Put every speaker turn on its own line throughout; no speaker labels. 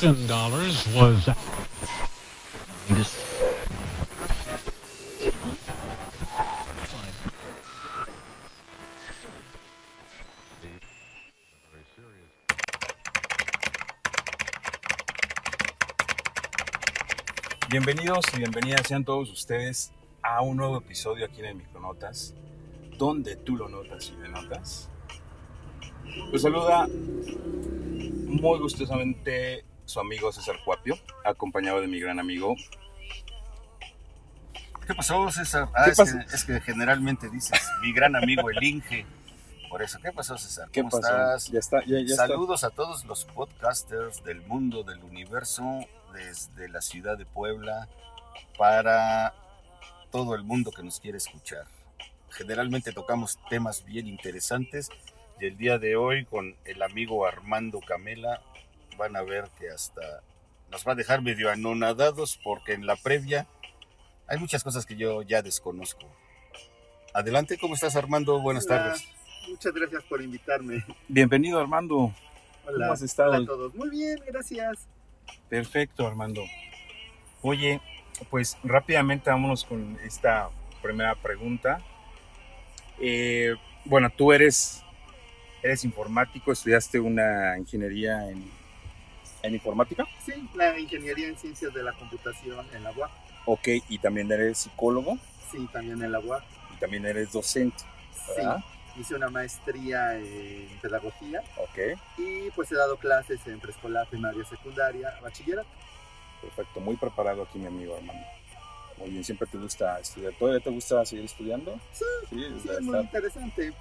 Ten dollars.
Bienvenidos y bienvenidas sean todos ustedes a un nuevo episodio aquí en el Micronotas, donde tú lo notas y me notas. Los saluda muy gustosamente su amigo César Cuapio, acompañado de mi gran amigo.
¿Qué pasó, César? Ah,
¿Qué
es,
pasó?
Que, es que generalmente dices, mi gran amigo el Inge. Por eso, ¿qué pasó, César?
¿Qué
¿Cómo
pasó?
estás?
Ya está, ya, ya está.
Saludos a todos los podcasters del mundo, del universo, desde la ciudad de Puebla, para todo el mundo que nos quiere escuchar. Generalmente tocamos temas bien interesantes y el día de hoy con el amigo Armando Camela van a ver que hasta nos va a dejar medio anonadados porque en la previa hay muchas cosas que yo ya desconozco. Adelante, ¿cómo estás Armando? Buenas
Hola,
tardes.
Muchas gracias por invitarme.
Bienvenido Armando.
Hola,
¿Cómo has estado?
Hola a todos. Muy bien, gracias.
Perfecto Armando. Oye, pues rápidamente vámonos con esta primera pregunta. Eh, bueno, tú eres, eres informático, estudiaste una ingeniería en, en informática.
Sí, la ingeniería en ciencias de la computación en la UAP.
Ok, y también eres psicólogo
Sí, también en la UAP.
y también eres docente,
Sí, hice una maestría en pedagogía
Ok,
y pues he dado clases en preescolar, primaria, secundaria, bachillerato.
perfecto, muy preparado aquí mi amigo Armando. Muy bien, siempre te gusta estudiar. ¿Todavía te gusta seguir estudiando?
Sí,
Sí,
Sí, es muy interesante.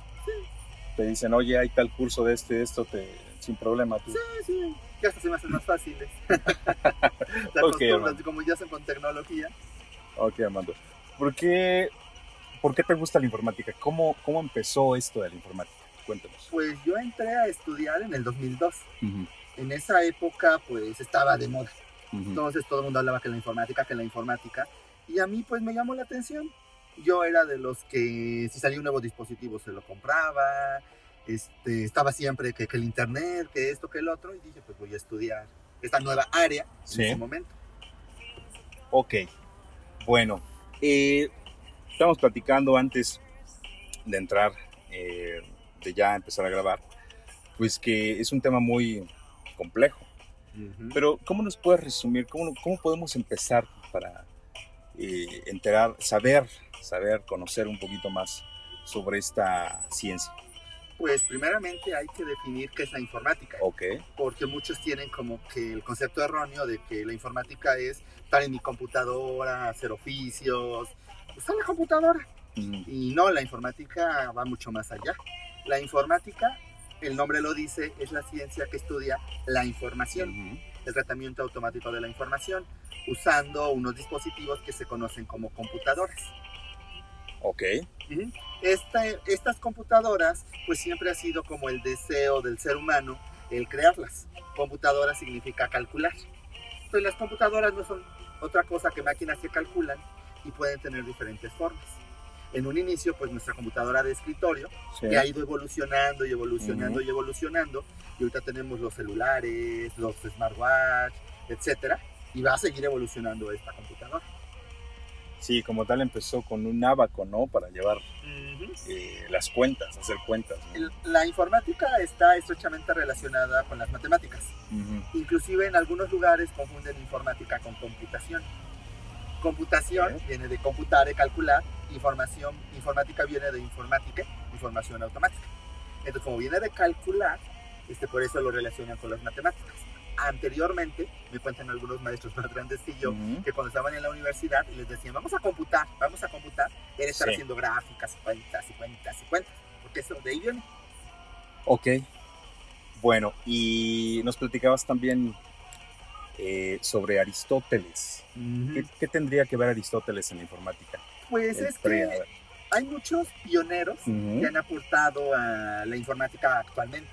Te dicen, oye, hay tal curso de esto y de esto, te, sin problema. Tú.
Sí, sí, que hasta se me hacen más fáciles. Te
Ok,
acostumbras,
hermano.
como ya son con tecnología.
Ok, Armando. ¿Por qué, ¿Por qué te gusta la informática? ¿Cómo, ¿Cómo empezó esto de la informática? Cuéntanos.
Pues yo entré a estudiar en el 2002.
Ujú,
En esa época pues estaba de moda.
ujú.
Entonces todo el mundo hablaba que la informática, que la informática. Y a mí pues me llamó la atención. Yo era de los que si salía un nuevo dispositivo se lo compraba. Este, estaba siempre que, que el internet, que esto, que el otro. Y dije pues voy a estudiar esta nueva área
Sí.
en ese momento.
Ok. Bueno, eh, estamos platicando antes de entrar, eh, de ya empezar a grabar, pues que es un tema muy complejo. Pero, ¿cómo nos puedes resumir? ¿Cómo, cómo podemos empezar para eh, enterar, saber, saber, conocer un poquito más sobre esta ciencia?
Pues primeramente hay que definir qué es la informática.
Ok.
Porque muchos tienen como que el concepto erróneo de que la informática es estar en mi computadora, hacer oficios, usar la computadora. Y no, la informática va mucho más allá. La informática, el nombre lo dice, es la ciencia que estudia la información, el tratamiento automático de la información, usando unos dispositivos que se conocen como computadoras.
Ok.
Ujú. Esta- estas computadoras, pues siempre ha sido como el deseo del ser humano el crearlas. Computadora significa calcular. Entonces las computadoras no son otra cosa que máquinas que calculan y pueden tener diferentes formas. En un inicio, pues nuestra computadora de escritorio
Sí.
que ha ido evolucionando y evolucionando y evolucionando. Y ahorita tenemos los celulares, los smartwatch, etcétera. Y va a seguir evolucionando esta computadora.
Sí, como tal empezó con un abaco, ¿no? Para llevar eh, las cuentas, hacer cuentas.
La informática está estrechamente relacionada con las matemáticas.
Ujú.
Inclusive en algunos lugares confunden informática con computación. Computación viene de computar, de calcular. Información, informática viene de informática, información automática. Entonces, como viene de calcular, este, por eso lo relacionan con las matemáticas. Anteriormente, me cuentan algunos maestros más grandes que yo, que cuando estaban en la universidad y les decían, vamos a computar, vamos a computar, era estar
Sí.
haciendo gráficas, y cuentas y cuentas y cuentas, porque eso de ahí viene.
Ok. Bueno, y nos platicabas también eh, sobre Aristóteles. ¿Qué, qué tendría que ver Aristóteles en la informática?
Pues
El
es
pre-
que hay muchos pioneros que han aportado a la informática actualmente.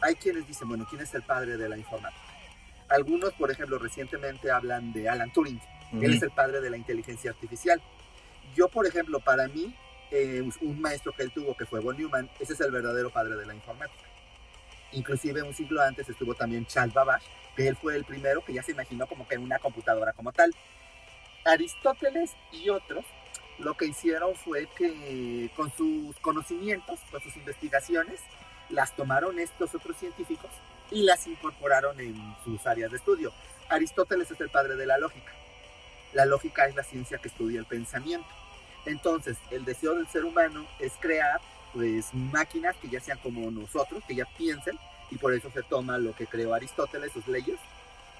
Hay quienes dicen, bueno, ¿quién es el padre de la informática? Algunos, por ejemplo, recientemente hablan de Alan Turing. Él es el padre de la inteligencia artificial. Yo, por ejemplo, para mí, eh, un maestro que él tuvo, que fue Von Neumann, ese es el verdadero padre de la informática. Inclusive un siglo antes estuvo también Charles Babbage, que él fue el primero que ya se imaginó como que una computadora como tal. Aristóteles y otros lo que hicieron fue que con sus conocimientos, con sus investigaciones, las tomaron estos otros científicos y las incorporaron en sus áreas de estudio. Aristóteles es el padre de la lógica. La lógica es la ciencia que estudia el pensamiento. Entonces, el deseo del ser humano es crear pues máquinas que ya sean como nosotros, que ya piensen, y por eso se toma lo que creó Aristóteles, sus leyes,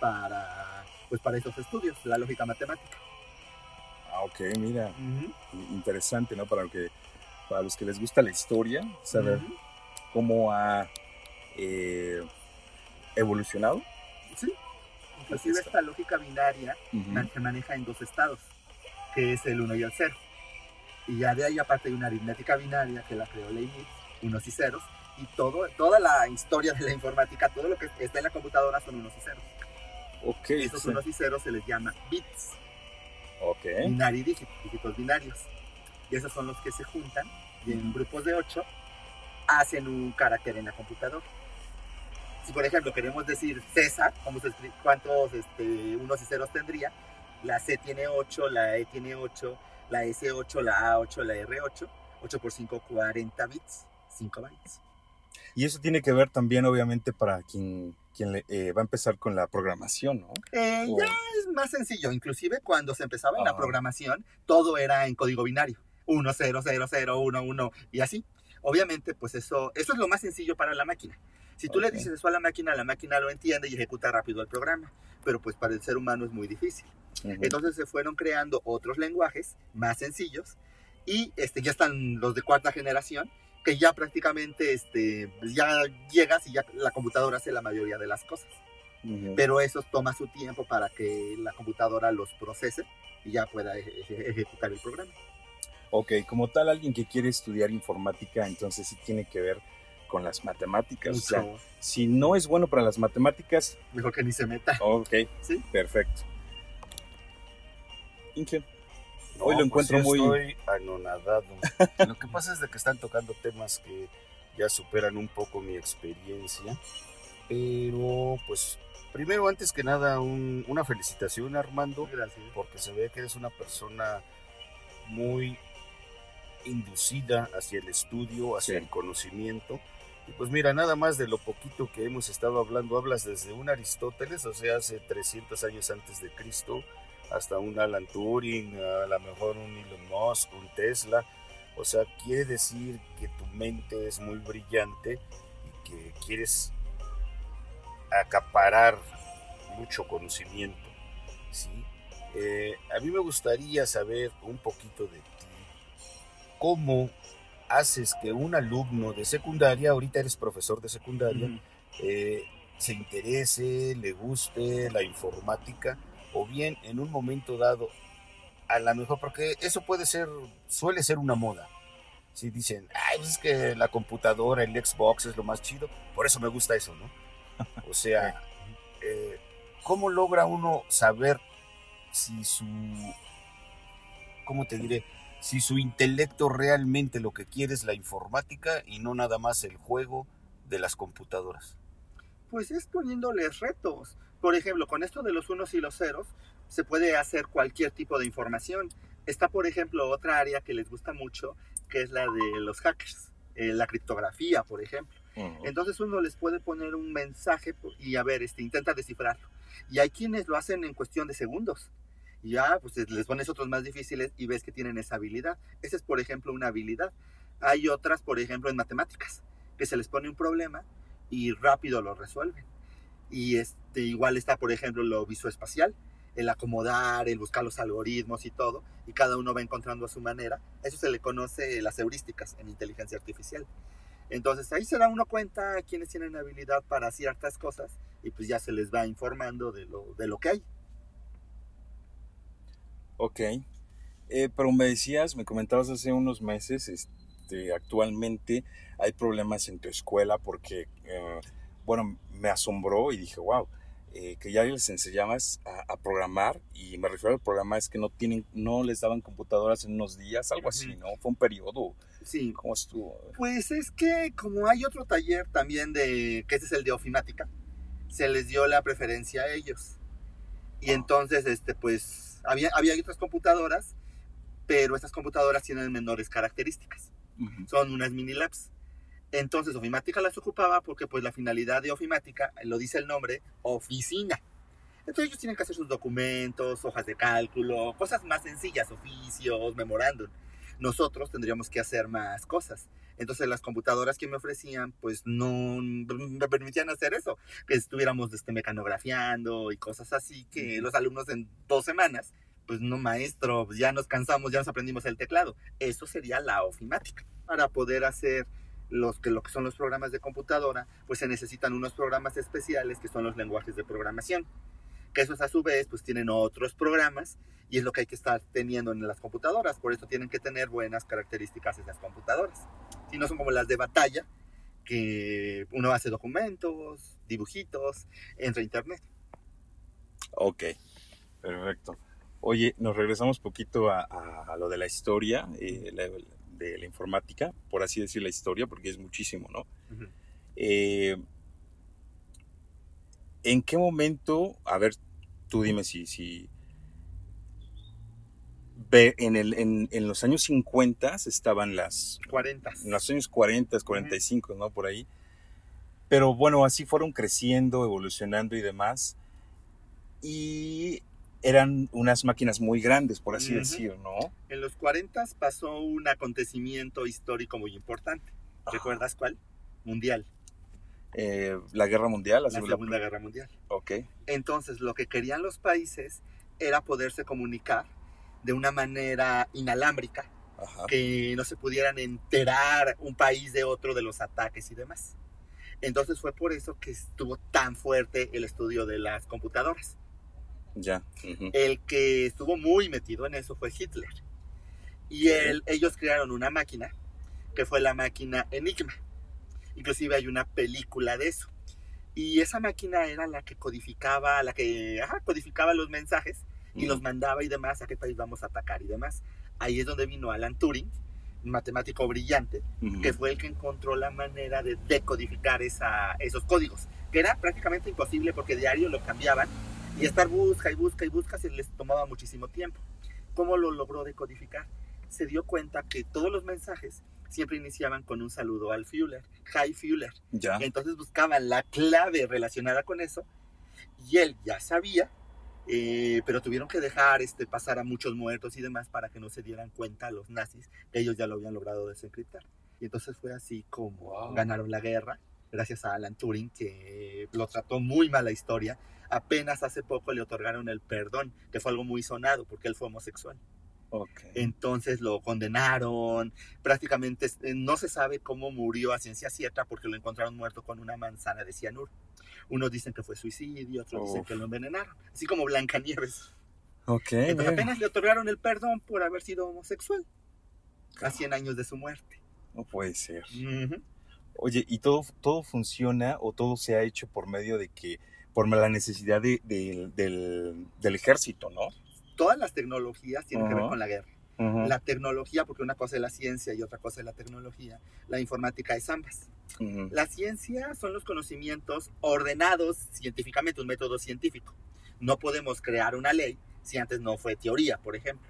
para, pues para esos estudios, la lógica matemática.
Ah, ok, mira, interesante, ¿no? Para, que, para los que les gusta la historia, saber cómo ha eh, evolucionado.
Sí, inclusive esta lógica binaria se maneja en dos estados, que es el 1 y el 0. Y ya de ahí aparte hay una aritmética binaria que la creó Leibniz, unos y ceros, y todo, toda la historia de la informática, todo lo que está en la computadora son unos y ceros.
Ok.
Y esos unos y ceros se les llama bits.
Ok.
Binary dígitos, dígitos binarios. Y esos son los que se juntan y en grupos de 8 hacen un carácter en la computadora. Si por ejemplo queremos decir César, ¿cuántos este, unos y ceros tendría? La C tiene 8, la E tiene 8, la S8, la A8, la R8, 8 por 5, 40 bits, 5 bytes.
Y eso tiene que ver también, obviamente, para quien, quien eh, va a empezar con la programación, ¿no?
Eh, ya es más sencillo. Inclusive cuando se empezaba en la programación, todo era en código binario. 1, 0, 0, 0, 1, 1 y así. Obviamente, pues eso, eso es lo más sencillo para la máquina. Si tú le dices eso a la máquina, la máquina lo entiende y ejecuta rápido el programa. Pero pues para el ser humano es muy difícil. Entonces se fueron creando otros lenguajes más sencillos y este, ya están los de cuarta generación que ya prácticamente este, ya llegas y ya la computadora hace la mayoría de las cosas. Pero eso toma su tiempo para que la computadora los procese y ya pueda ejecutar el programa.
Ok, como tal, alguien que quiere estudiar informática, entonces sí tiene que ver con las matemáticas. O sea, si no es bueno para las matemáticas...
Mejor que ni se meta.
Ok, ¿Sí? perfecto. Inge. Hoy lo encuentro
pues
muy.
Estoy anonadado. lo que pasa es de que están tocando temas que ya superan un poco mi experiencia. Pero, pues, primero, antes que nada, una felicitación, Armando.
Gracias.
Porque se ve que eres una persona muy inducida hacia el estudio, hacia el conocimiento. Y pues mira, nada más de lo poquito que hemos estado hablando, hablas desde un Aristóteles, o sea, hace 300 años antes de Cristo, hasta un Alan Turing, a lo mejor un Elon Musk, un Tesla. O sea, quiere decir que tu mente es muy brillante y que quieres acaparar mucho conocimiento. ¿sí? Eh, a mí me gustaría saber un poquito de ti. ¿Cómo haces que un alumno de secundaria, ahorita eres profesor de secundaria, eh, se interese, le guste la informática? o bien en un momento dado, a lo mejor, porque eso puede ser, suele ser una moda. Si dicen, ay, pues es que la computadora, el Xbox es lo más chido, por eso me gusta eso, ¿no? O sea, eh, ¿cómo logra uno saber si su, ¿cómo te diré? Si su intelecto realmente lo que quiere es la informática y no nada más el juego de las computadoras.
Pues es poniéndoles retos. Por ejemplo, con esto de los unos y los ceros, se puede hacer cualquier tipo de información. Está, por ejemplo, otra área que les gusta mucho, que es la de los hackers, eh, la criptografía, por ejemplo. Entonces uno les puede poner un mensaje y a ver, este, intenta descifrarlo. Y hay quienes lo hacen en cuestión de segundos. Ya, pues les pones otros más difíciles y ves que tienen esa habilidad. Esa es, por ejemplo, una habilidad. Hay otras, por ejemplo, en matemáticas, que se les pone un problema y rápido lo resuelven. Y este, igual está, por ejemplo, lo visoespacial, el acomodar, el buscar los algoritmos y todo, y cada uno va encontrando a su manera. Eso se le conoce las heurísticas en inteligencia artificial. Entonces ahí se da uno cuenta quienes tienen habilidad para ciertas cosas y pues ya se les va informando de lo, de lo que hay.
Ok, eh, pero me decías, me comentabas hace unos meses, este, actualmente hay problemas en tu escuela porque... Eh, bueno, me asombró y dije, wow, eh, que ya les enseñabas a, a programar, y me refiero al programa, es que no tienen, no les daban computadoras en unos días, algo así. ¿no? Fue un periodo.
Sí,
¿Cómo estuvo?
Pues es que como hay otro taller también de, que este es el de ofimática, se les dio la preferencia a ellos. Y
Ah.
entonces, este, pues, había, había otras computadoras, pero estas computadoras tienen menores características.
Ujú.
Son unas mini labs. Entonces, ofimática las ocupaba porque, pues, la finalidad de ofimática, lo dice el nombre, oficina. Entonces ellos tienen que hacer sus documentos, hojas de cálculo, cosas más sencillas, oficios, memorándum. Nosotros tendríamos que hacer más cosas. Entonces las computadoras que me ofrecían, pues no me permitían hacer eso, que estuviéramos este, mecanografiando y cosas así, que los alumnos en dos semanas, pues no maestro, pues, ya nos cansamos, ya nos aprendimos el teclado. Eso sería la ofimática. Para poder hacer los que, lo que son los programas de computadora, pues se necesitan unos programas especiales que son los lenguajes de programación que esos a su vez pues tienen otros programas y es lo que hay que estar teniendo en las computadoras, por eso tienen que tener buenas características esas computadoras. Si no son como las de batalla, que uno hace documentos, dibujitos, entra a internet.
Ok, perfecto. Oye, nos regresamos poquito a, a- a lo de la historia, eh, la- de la informática, por así decir la historia, porque es muchísimo, ¿no? Eh, ¿En qué momento, a ver, tú dime si, si en, el, en, en los años 50 estaban las,
40.
en los años 40, 45, ¿no? Por ahí. Pero bueno, así fueron creciendo, evolucionando y demás. Y eran unas máquinas muy grandes, por así
Ujú.
decir, ¿no?
En los 40 pasó un acontecimiento histórico muy importante. ¿Recuerdas cuál? Mundial,
Eh, la guerra mundial, la,
la
segunda.
Segunda Guerra Mundial.
Ok.
Entonces, lo que querían los países era poderse comunicar de una manera inalámbrica,
Ajá.
que no se pudieran enterar un país de otro de los ataques y demás. Entonces fue por eso que estuvo tan fuerte el estudio de las computadoras.
Ya.
El que estuvo muy metido en eso fue Hitler. Y él, ellos crearon una máquina que fue la máquina Enigma. Inclusive hay una película de eso. Y esa máquina era la que codificaba, la que ajá, codificaba los mensajes y los mandaba y demás, a qué país vamos a atacar y demás. Ahí es donde vino Alan Turing, matemático brillante, que fue el que encontró la manera de decodificar esa, esos códigos, que era prácticamente imposible porque diario lo cambiaban y estar busca y busca y busca se les tomaba muchísimo tiempo. ¿Cómo lo logró decodificar? Se dio cuenta que todos los mensajes siempre iniciaban con un saludo al Führer, Hi Führer.
Ya.
Entonces buscaban la clave relacionada con eso y él ya sabía, eh, pero tuvieron que dejar este, pasar a muchos muertos y demás para que no se dieran cuenta los nazis que ellos ya lo habían logrado desencriptar. Y entonces fue así como
Wow.
ganaron la guerra, gracias a Alan Turing, que lo trató muy mal la historia. Apenas hace poco le otorgaron el perdón, que fue algo muy sonado porque él fue homosexual.
Ok.
Entonces lo condenaron, prácticamente eh, no se sabe cómo murió a ciencia cierta porque lo encontraron muerto con una manzana de cianuro. Unos dicen que fue suicidio, otros dicen
Uf.
que lo envenenaron, así como Blancanieves.
Ok.
Entonces
bien.
apenas le otorgaron el perdón por haber sido homosexual, a 100 años de su muerte.
No puede ser.
Ujú.
Oye, ¿y todo, todo funciona o todo se ha hecho por medio de que, por la necesidad de- de- del, del ejército, ¿no?
Todas las tecnologías tienen que ver con la guerra. La tecnología, porque una cosa es la ciencia y otra cosa es la tecnología, la informática es ambas. La ciencia son los conocimientos ordenados científicamente, un método científico. No podemos crear una ley si antes no fue teoría, por ejemplo.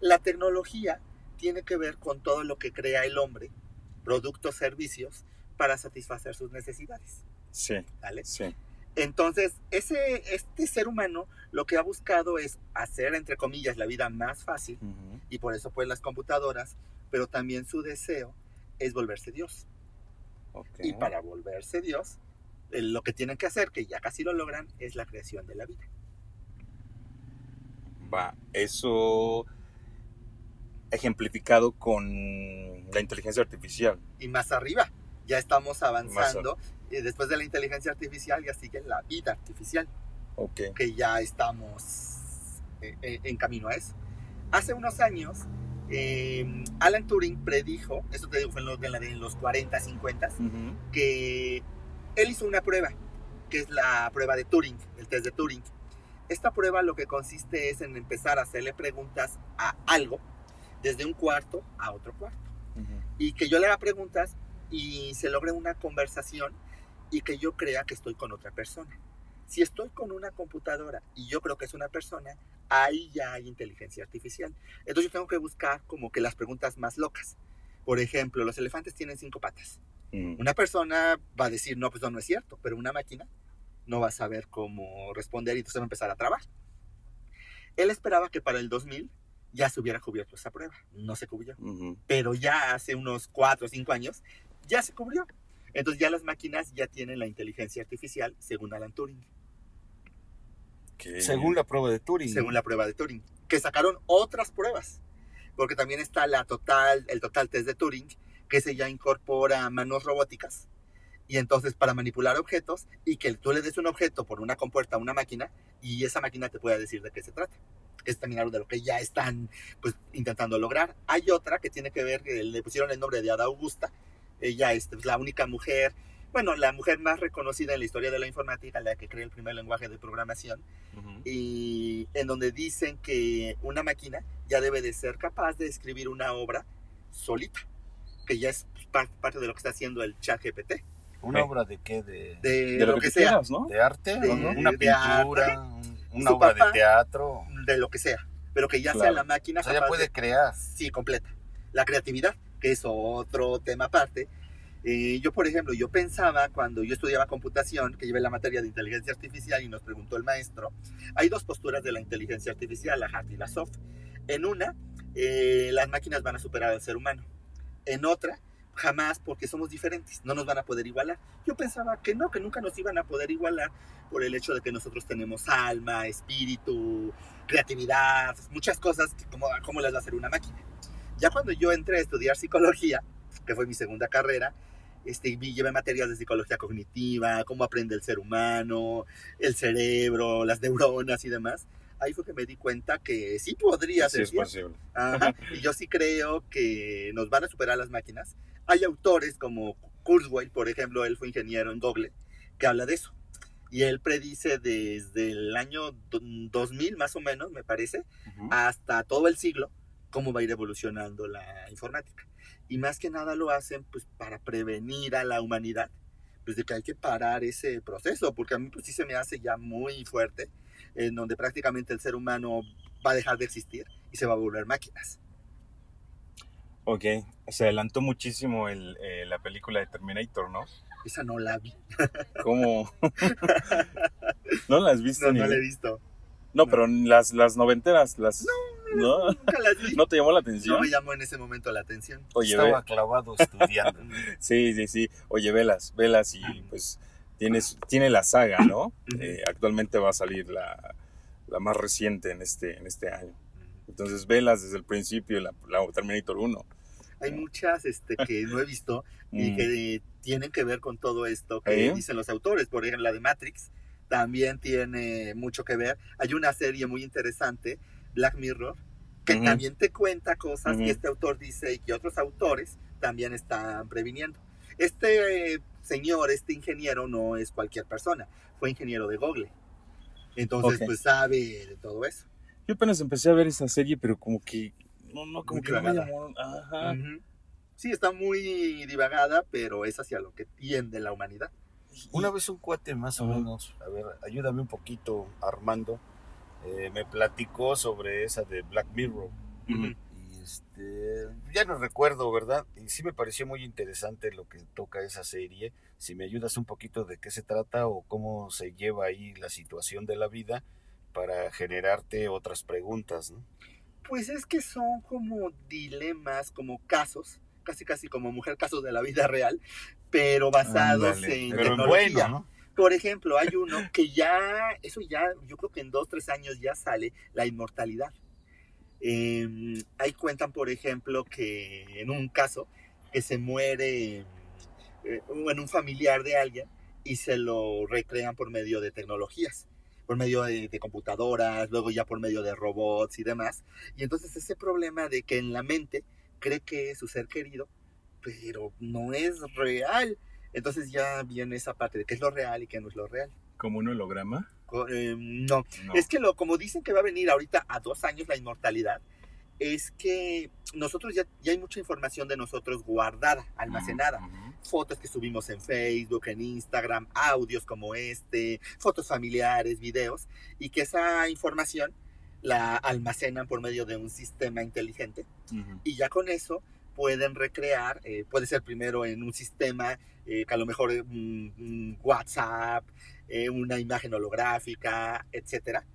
La tecnología tiene que ver con todo lo que crea el hombre, productos, servicios, para satisfacer sus necesidades.
Sí,
¿vale?
sí.
Entonces, ese, este ser humano lo que ha buscado es hacer, entre comillas, la vida más fácil, y por eso pues las computadoras, pero también su deseo es volverse Dios. Y para volverse Dios, eh, lo que tienen que hacer, que ya casi lo logran, es la creación de la vida.
Va, eso ejemplificado con la inteligencia artificial.
Y más arriba, ya estamos avanzando. Y después de la inteligencia artificial ya sigue la vida artificial,
Ok.
que ya estamos eh, eh, en camino a eso. Hace unos años, eh, Alan Turing predijo, eso te digo, fue en los, en los 40, 50,
Ujú.
que él hizo una prueba que es la prueba de Turing, el test de Turing. Esta prueba lo que consiste es en empezar a hacerle preguntas a algo desde un cuarto a otro cuarto. Y que yo le haga preguntas y se logre una conversación y que yo crea que estoy con otra persona. Si estoy con una computadora y yo creo que es una persona, ahí ya hay inteligencia artificial. Entonces yo tengo que buscar como que las preguntas más locas. Por ejemplo, los elefantes tienen cinco patas.
Ujú.
Una persona va a decir, no, pues no, no es cierto, pero una máquina no va a saber cómo responder y entonces va a empezar a trabar. Él esperaba que para el 2000 ya se hubiera cubierto esa prueba. No se cubrió. Pero ya hace unos 4 o 5 años ya se cubrió. Entonces ya las máquinas ya tienen la inteligencia artificial según Alan Turing,
Según la prueba de Turing.
según la prueba de Turing, que sacaron otras pruebas, porque también está la total, el total test de Turing, que se ya incorpora manos robóticas y entonces para manipular objetos y que tú le des un objeto por una compuerta a una máquina y esa máquina te pueda decir de qué se trata. Es también algo de lo que ya están pues, intentando lograr. Hay otra que tiene que ver, que le pusieron el nombre de Ada Augusta. Ella es la única mujer, bueno, la mujer más reconocida en la historia de la informática, la que creó el primer lenguaje de programación y en donde dicen que una máquina ya debe de ser capaz de escribir una obra solita, que ya es pues, par- parte de lo que está haciendo el chat GPT,
¿Una obra de qué? ¿De,
de,
De lo, que,
sea,
quieras, ¿no?
de arte?
De-
¿o no? ¿Una
de
pintura? un- ¿Una
Su
obra
papá-
de teatro?
de lo que sea, pero que ya sea la máquina
O sea, ya puede
de-
crear.
sí, completa. La creatividad, que es otro tema aparte. Eh, yo, por ejemplo, yo pensaba cuando yo estudiaba computación, que llevé la materia de inteligencia artificial y nos preguntó el maestro, hay dos posturas de la inteligencia artificial, la hard y la soft. En una, eh, las máquinas van a superar al ser humano. En otra, jamás porque somos diferentes, no nos van a poder igualar. Yo pensaba que no, que nunca nos iban a poder igualar por el hecho de que nosotros tenemos alma, espíritu, creatividad, muchas cosas que como, como las va a hacer una máquina. Ya cuando yo entré a estudiar psicología, que fue mi segunda carrera, este, llevé materias de psicología cognitiva, cómo aprende el ser humano, el cerebro, las neuronas y demás. Ahí fue que me di cuenta que sí podría
Sí,
ser
es
cierto.
posible.
Ajá, Y yo sí creo que nos van a superar las máquinas. Hay autores como Kurzweil, por ejemplo, él fue ingeniero en Google, que habla de eso. Y él predice desde el año do- 2000 más o menos, me parece,
Ujú.
hasta todo el siglo, cómo va a ir evolucionando la informática. Y más que nada lo hacen pues para prevenir a la humanidad, pues de que hay que parar ese proceso, porque a mí pues sí se me hace ya muy fuerte, en donde prácticamente el ser humano va a dejar de existir y se va a volver máquinas.
Ok, se adelantó muchísimo el, eh, la película de Terminator, ¿no?
Esa no la vi,
¿Cómo? ¿No las viste?
no,
ni-
no la he visto.
No, pero las, las noventeras, las... ¿No?
Nunca las vi.
¿No te llamó la
No
atención?
me llamó en ese momento la atención.
Oye, ve,
Estaba clavado estudiando.
sí, sí, sí. Oye, velas, velas y pues tienes, tiene la saga, ¿no? Eh, actualmente va a salir la, la más reciente en este, en este año. Entonces, velas desde el principio, la, la Terminator 1.
Hay muchas este, que no he visto y
Mm.
que tienen que ver con todo esto que
¿Eh?
dicen los autores. Por ejemplo, la de Matrix también tiene mucho que ver. Hay una serie muy interesante, Black Mirror, que
Ujú.
también te cuenta cosas
Ujú.
que este autor dice y que otros autores también están previniendo. Este eh, señor, este ingeniero, no es cualquier persona, fue ingeniero de Google. Entonces,
Ok.
pues sabe de todo eso.
Yo apenas empecé a ver esa serie, pero como que... No, no, como
Muy
que no me
divagada.
llamó... Ajá.
Ujú. Sí, está muy divagada, pero es hacia lo que tiende la humanidad.
Una vez un cuate más o menos, a ver, ayúdame un poquito, Armando, eh, me platicó sobre esa de Black Mirror. Y este, ya no recuerdo, ¿verdad? Y sí me pareció muy interesante lo que toca esa serie. Si me ayudas un poquito de qué se trata o cómo se lleva ahí la situación de la vida para generarte otras preguntas, ¿no?
Pues es que son como dilemas, como casos, casi casi como mujer casos de la vida real, pero basados en
Pero
tecnología.
bueno, ¿no?
Por ejemplo, hay uno que ya, eso ya, yo creo que en dos, tres años ya sale, la inmortalidad. Eh, ahí cuentan, por ejemplo, que en un caso que se muere eh, en un familiar de alguien y se lo recrean por medio de tecnologías, por medio de, de computadoras, luego ya por medio de robots y demás. Y entonces ese problema de que en la mente cree que es su ser querido, pero no es real. Entonces ya viene esa parte de qué es lo real y qué no es lo real.
¿Como un holograma?
Eh, no.
No.
es que lo, como dicen que va a venir ahorita a dos años la inmortalidad, es que nosotros ya, ya hay mucha información de nosotros guardada, almacenada. Fotos que subimos en Facebook, en Instagram, audios como este, fotos familiares, videos, y que esa información la almacenan por medio de un sistema inteligente y ya con eso pueden recrear, eh, puede ser primero en un sistema eh, que a lo mejor es un, un WhatsApp, eh, una imagen holográfica, etcétera,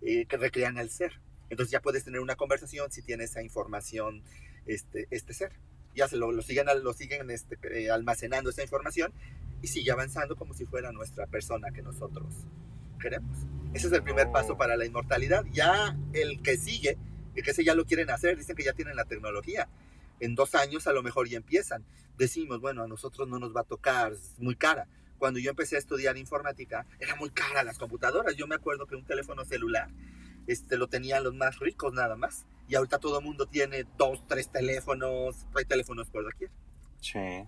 eh, que recrean al ser. Entonces ya puedes tener una conversación si tiene esa información este, este ser. Ya se lo, lo siguen, lo siguen este, eh, almacenando esa información y sigue avanzando como si fuera nuestra persona que nosotros queremos. Ese es el primer
Oh.
paso para la inmortalidad. Ya el que sigue, el que ese ya lo quieren hacer, dicen que ya tienen la tecnología. En dos años a lo mejor ya empiezan. Decimos, bueno, a nosotros no nos va a tocar, es muy cara. Cuando yo empecé a estudiar informática, era muy cara las computadoras. Yo me acuerdo que un teléfono celular este, lo tenían los más ricos nada más. Y ahorita todo el mundo tiene dos, tres teléfonos, hay teléfonos por doquier.
Sí.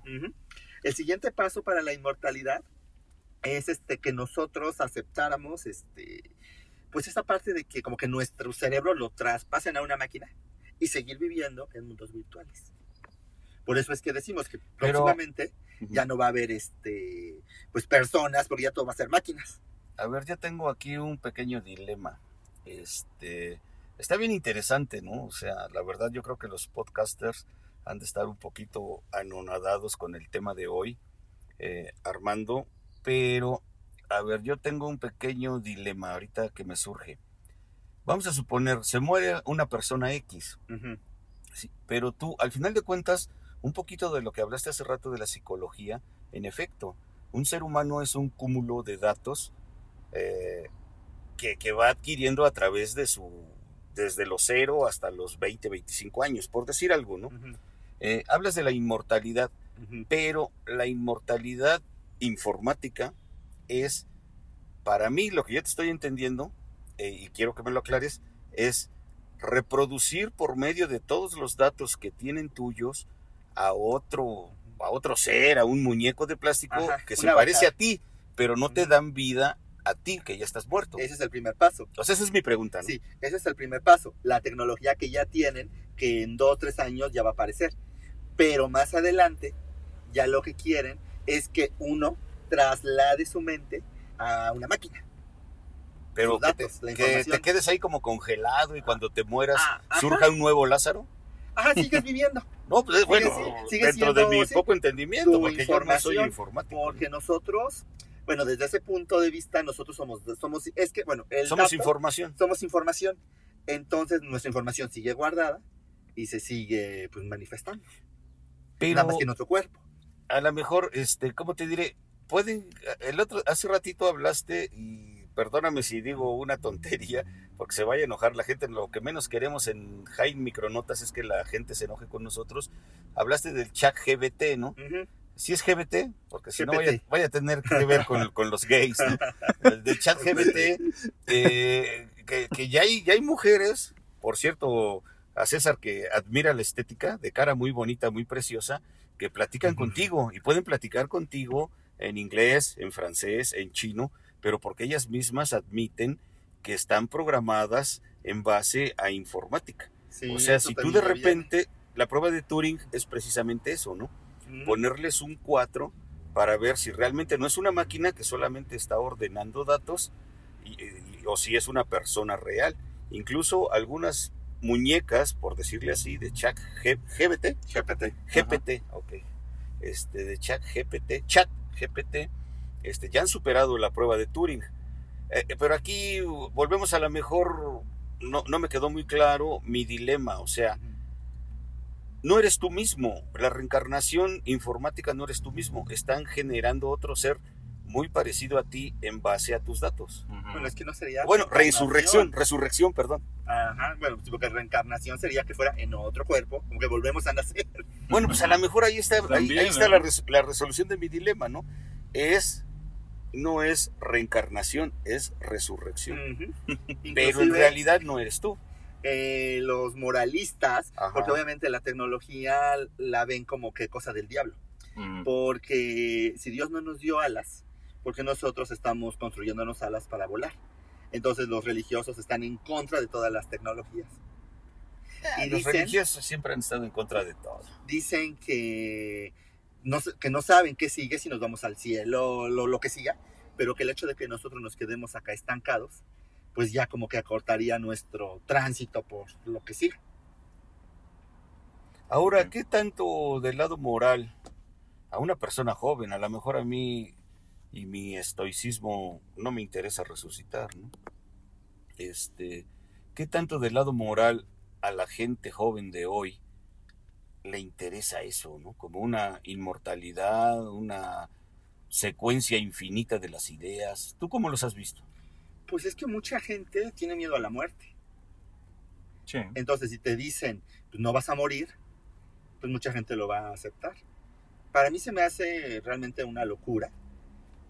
El siguiente paso para la inmortalidad es este que nosotros aceptáramos este pues esa parte de que como que nuestro cerebro lo traspasen a una máquina y seguir viviendo en mundos virtuales. Por eso es que decimos que próximamente ya no va a haber este pues personas porque ya todo va a ser máquinas.
A ver, ya tengo aquí un pequeño dilema. Este, está bien interesante, ¿no? O sea, la verdad yo creo que los podcasters han de estar un poquito anonadados con el tema de hoy, eh, Armando, pero, a ver, yo tengo un pequeño dilema ahorita que me surge. Vamos a suponer, se muere una persona X. Sí, pero tú, al final de cuentas, un poquito de lo que hablaste hace rato de la psicología, en efecto, un ser humano es un cúmulo de datos eh, que, que va adquiriendo a través de su, desde los 0 hasta los 20, 25 años, por decir algo, ¿no? Eh, hablas de la inmortalidad, pero la inmortalidad informática es, para mí, lo que yo te estoy entendiendo, eh, y quiero que me lo aclares, es reproducir por medio de todos los datos que tienen tuyos a otro, a otro ser, a un muñeco de plástico
Ajá,
que se parece a ti, pero no te dan vida a ti, que ya estás muerto.
Ese es el primer paso.
Entonces esa es mi pregunta, ¿no?
Sí, ese es el primer paso. La tecnología que ya tienen, que en dos o tres años ya va a aparecer. Pero más adelante, ya lo que quieren es que uno traslade su mente a una máquina.
Pero que te- que, quedes ahí como congelado y cuando te mueras
Ah,
surja un nuevo Lázaro.
Ajá, sigues viviendo.
No, pues bueno,
sigue
dentro
siendo,
de mi poco entendimiento, porque yo no soy informático.
Porque nosotros, bueno, desde ese punto de vista, nosotros somos, somos es que, bueno, el
Somos
dato-
información.
somos información. Entonces nuestra información sigue guardada y se sigue pues, manifestando.
Pero
Nada más que en otro cuerpo.
a lo mejor, este, ¿cómo te diré? Pueden, el otro, hace ratito hablaste y perdóname si digo una tontería, porque se vaya a enojar la gente. Lo que menos queremos en Jaime Micronotas es que la gente se enoje con nosotros. Hablaste del chat GBT, ¿no? Si es GBT, porque si no vaya, vaya a tener que ver con, con los gays. ¿no? El del chat GBT, eh, que, que ya, hay, ya hay mujeres, por cierto, a César que admira la estética, de cara muy bonita, muy preciosa, que platican contigo y pueden platicar contigo en inglés, en francés, en chino, pero porque ellas mismas admiten que están programadas en base a informática.
Sí,
o sea, si tú de repente, la prueba de Turing es precisamente eso, ¿no? Ponerles un 4 para ver si realmente no es una máquina que solamente está ordenando datos y- y- o si es una persona real. Incluso algunas muñecas, por decirle así, de chat G- GBT,
GPT.
GPT, ok, este, de chat GPT, chat GPT, este, ya han superado la prueba de Turing. Eh, eh, pero aquí volvemos a la mejor, no, no me quedó muy claro mi dilema, o sea, no eres tú mismo. La reencarnación informática no eres tú mismo. Están generando otro ser muy parecido a ti en base a tus datos.
Bueno, es que no sería.
Bueno, resurrección, resurrección, perdón.
Ajá, bueno, porque reencarnación sería que fuera en otro cuerpo, como que volvemos a nacer.
Bueno, pues a lo mejor ahí está, ahí,
También,
ahí está la, res- la resolución de mi dilema, ¿no? Es, no es reencarnación, es resurrección. Pero en realidad no eres tú.
eh, los moralistas,
Ajá.
porque obviamente la tecnología la ven como que cosa del diablo.
Mm.
Porque si Dios no nos dio alas, porque nosotros estamos construyéndonos alas para volar. Entonces los religiosos están en contra de todas las tecnologías. Y
los
dicen-
religiosos siempre han estado en contra de todo.
Dicen que no, que no saben qué sigue si nos vamos al cielo, lo, lo que siga, pero que el hecho de que nosotros nos quedemos acá estancados, pues ya como que acortaría nuestro tránsito por lo que sigue.
Ahora. ¿qué tanto del lado moral a una persona joven? A lo mejor a mí y mi estoicismo no me interesa resucitar, ¿no? Este, ¿qué tanto del lado moral a la gente joven de hoy le interesa eso, ¿no? Como una inmortalidad, una secuencia infinita de las ideas. ¿Tú cómo los has visto?
Pues es que mucha gente tiene miedo a la muerte.
Sí.
Entonces, si te dicen, pues no vas a morir, pues mucha gente lo va a aceptar. Para mí se me hace realmente una locura,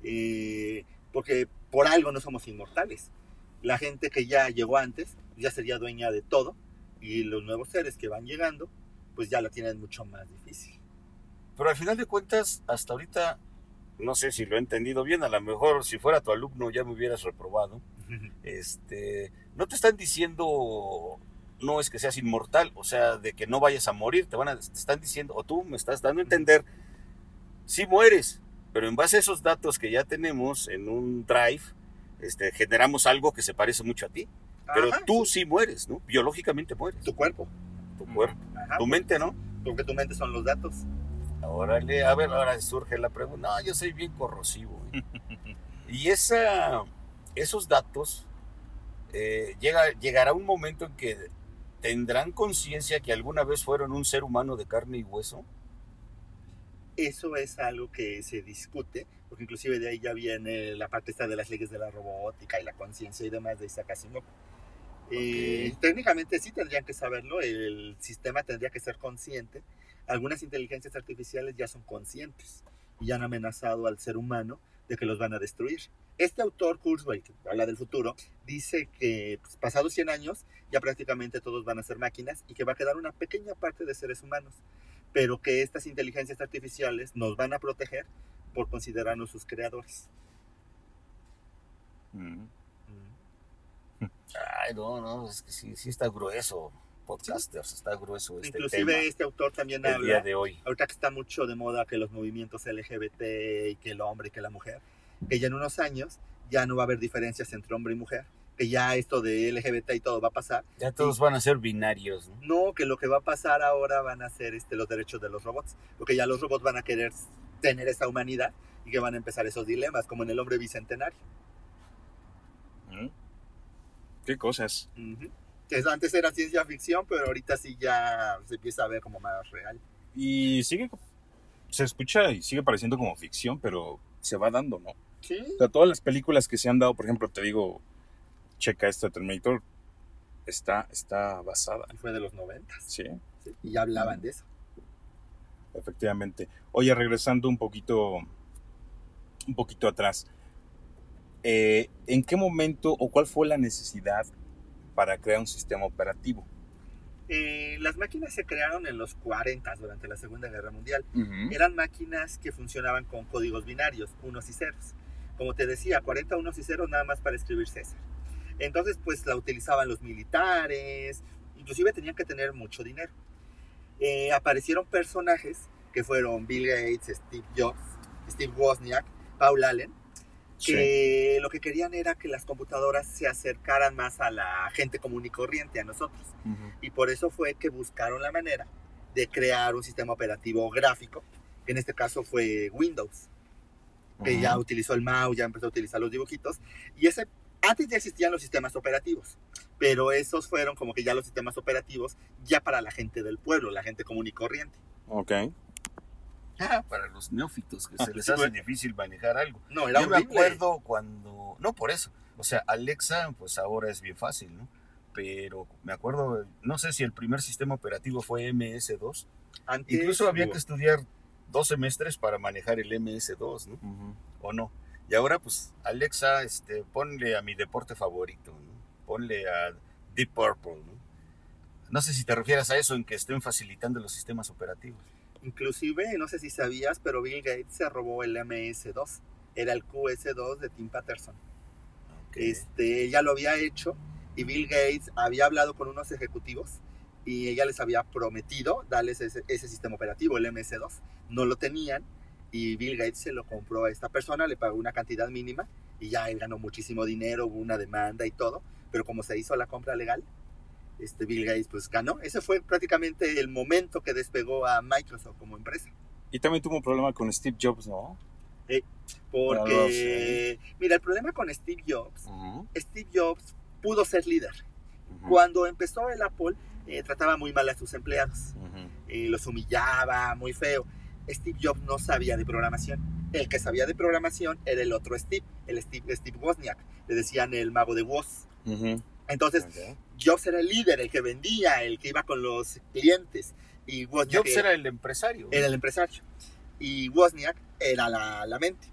eh, porque por algo no somos inmortales. La gente que ya llegó antes ya sería dueña de todo y los nuevos seres que van llegando, pues ya la tienen mucho más difícil.
Pero al final de cuentas, hasta ahorita, no sé si lo he entendido bien, a lo mejor si fuera tu alumno ya me hubieras reprobado. Este, no te están diciendo no es que seas inmortal, o sea, de que no vayas a morir, te van a, te están diciendo, o tú me estás dando a entender, sí mueres, pero en base a esos datos que ya tenemos en un drive, este, generamos algo que se parece mucho a ti, pero
Ajá,
tú sí mueres, ¿no? Biológicamente mueres,
tu cuerpo.
Tu cuerpo,
Ajá,
tu mente, ¿no?
porque tu mente son los datos.
Órale, a ver, ahora surge la pregunta. No, yo soy bien corrosivo. y esa, esos datos, eh, llega, llegará un momento en que tendrán conciencia que alguna vez fueron un ser humano de carne y hueso.
Eso es algo que se discute, porque inclusive de ahí ya viene la parte esta de las leyes de la robótica y la conciencia y demás de Isaac Asimov. Eh,
Ok.
técnicamente sí tendrían que saberlo, el sistema tendría que ser consciente. Algunas inteligencias artificiales ya son conscientes y han amenazado al ser humano de que los van a destruir. Este autor, Kurzweil, que habla del futuro, dice que pues, pasados 100 años ya prácticamente todos van a ser máquinas y que va a quedar una pequeña parte de seres humanos, pero que estas inteligencias artificiales nos van a proteger por considerarnos sus creadores.
Mm.
Ay, no, no, es que sí, sí está grueso, podcasters, está grueso este
Inclusive
tema
este autor también
el día
habla,
de hoy.
ahorita que está mucho de moda que los movimientos LGBT y que el hombre y que la mujer, que ya en unos años ya no va a haber diferencias entre hombre y mujer, que ya esto de LGBT y todo va a pasar.
Ya todos van a ser binarios, ¿no?
No, que lo que va a pasar ahora van a ser este, los derechos de los robots, porque ya los robots van a querer tener esa humanidad y que van a empezar esos dilemas, como en el hombre bicentenario.
¿Qué cosas?
Que antes era ciencia ficción, pero ahorita sí ya se empieza a ver como más real.
Y sigue, se escucha y sigue pareciendo como ficción, pero se va dando, ¿no?
Sí.
O sea, todas las películas que se han dado, por ejemplo, te digo, checa esta Terminator, está, está basada,
Y fue de los noventas.
¿sí?
sí, Y ya hablaban de eso.
Efectivamente. Oye, regresando un poquito, un poquito atrás, eh, ¿en qué momento o cuál fue la necesidad para crear un sistema operativo?
Eh, las máquinas se crearon en los 40 durante la Segunda Guerra Mundial. Eran máquinas que funcionaban con códigos binarios, unos y ceros. Como te decía, 40 unos y ceros nada más para escribir César. Entonces, pues la utilizaban los militares, inclusive tenían que tener mucho dinero. Eh, aparecieron personajes que fueron Bill Gates, Steve Jobs, Steve Wozniak, Paul Allen, que lo que querían era que las computadoras se acercaran más a la gente común y corriente, a nosotros.
Sí. Ujú.
Y por eso fue que buscaron la manera de crear un sistema operativo gráfico, que en este caso fue Windows, que ya
Ujú.
utilizó el mouse, ya empezó a utilizar los dibujitos. Y ese, antes ya existían los sistemas operativos, pero esos fueron como que ya los sistemas operativos ya para la gente del pueblo, la gente común y corriente.
Ok.
Para los neófitos que se les
Sí,
hace
bueno.
difícil manejar algo.
No, era
Yo me acuerdo cuando, no por eso, o sea, Alexa pues ahora es bien fácil, ¿no? Pero me acuerdo, no sé si el primer sistema operativo fue MS2,
Antes,
incluso había que estudiar dos semestres para manejar el MS2, ¿no? ¿O no? Y ahora pues Alexa, este, ponle a mi deporte favorito, ¿no? Ponle a Deep Purple, ¿no? No sé si te refieres a eso en que estén facilitando los sistemas operativos.
Inclusive, no sé si sabías, pero Bill Gates se robó el MS2. Era el QS2 de Tim Patterson.
Ok.
Este, ya lo había hecho y Bill Gates había hablado con unos ejecutivos y ella les había prometido darles ese, ese sistema operativo, el MS2. No lo tenían y Bill Gates se lo compró a esta persona, le pagó una cantidad mínima y ya él ganó muchísimo dinero, hubo una demanda y todo, pero como se hizo la compra legal, este Bill Gates pues ganó. Ese fue prácticamente el momento que despegó a Microsoft como empresa.
Y también tuvo un problema con Steve Jobs, ¿no?
Porque, mira, el problema con Steve Jobs, Steve Jobs pudo ser líder. Cuando empezó el Apple, eh, trataba muy mal a sus empleados, eh, los humillaba, muy feo. Steve Jobs no sabía de programación. El que sabía de programación era el otro Steve, el Steve, Steve Wozniak. Le decían el mago de Woz. Entonces. Jobs era el líder, el que vendía, el que iba con los clientes. Y Wozniak
Jobs era el empresario.
era el empresario. Y Wozniak era la, la mente.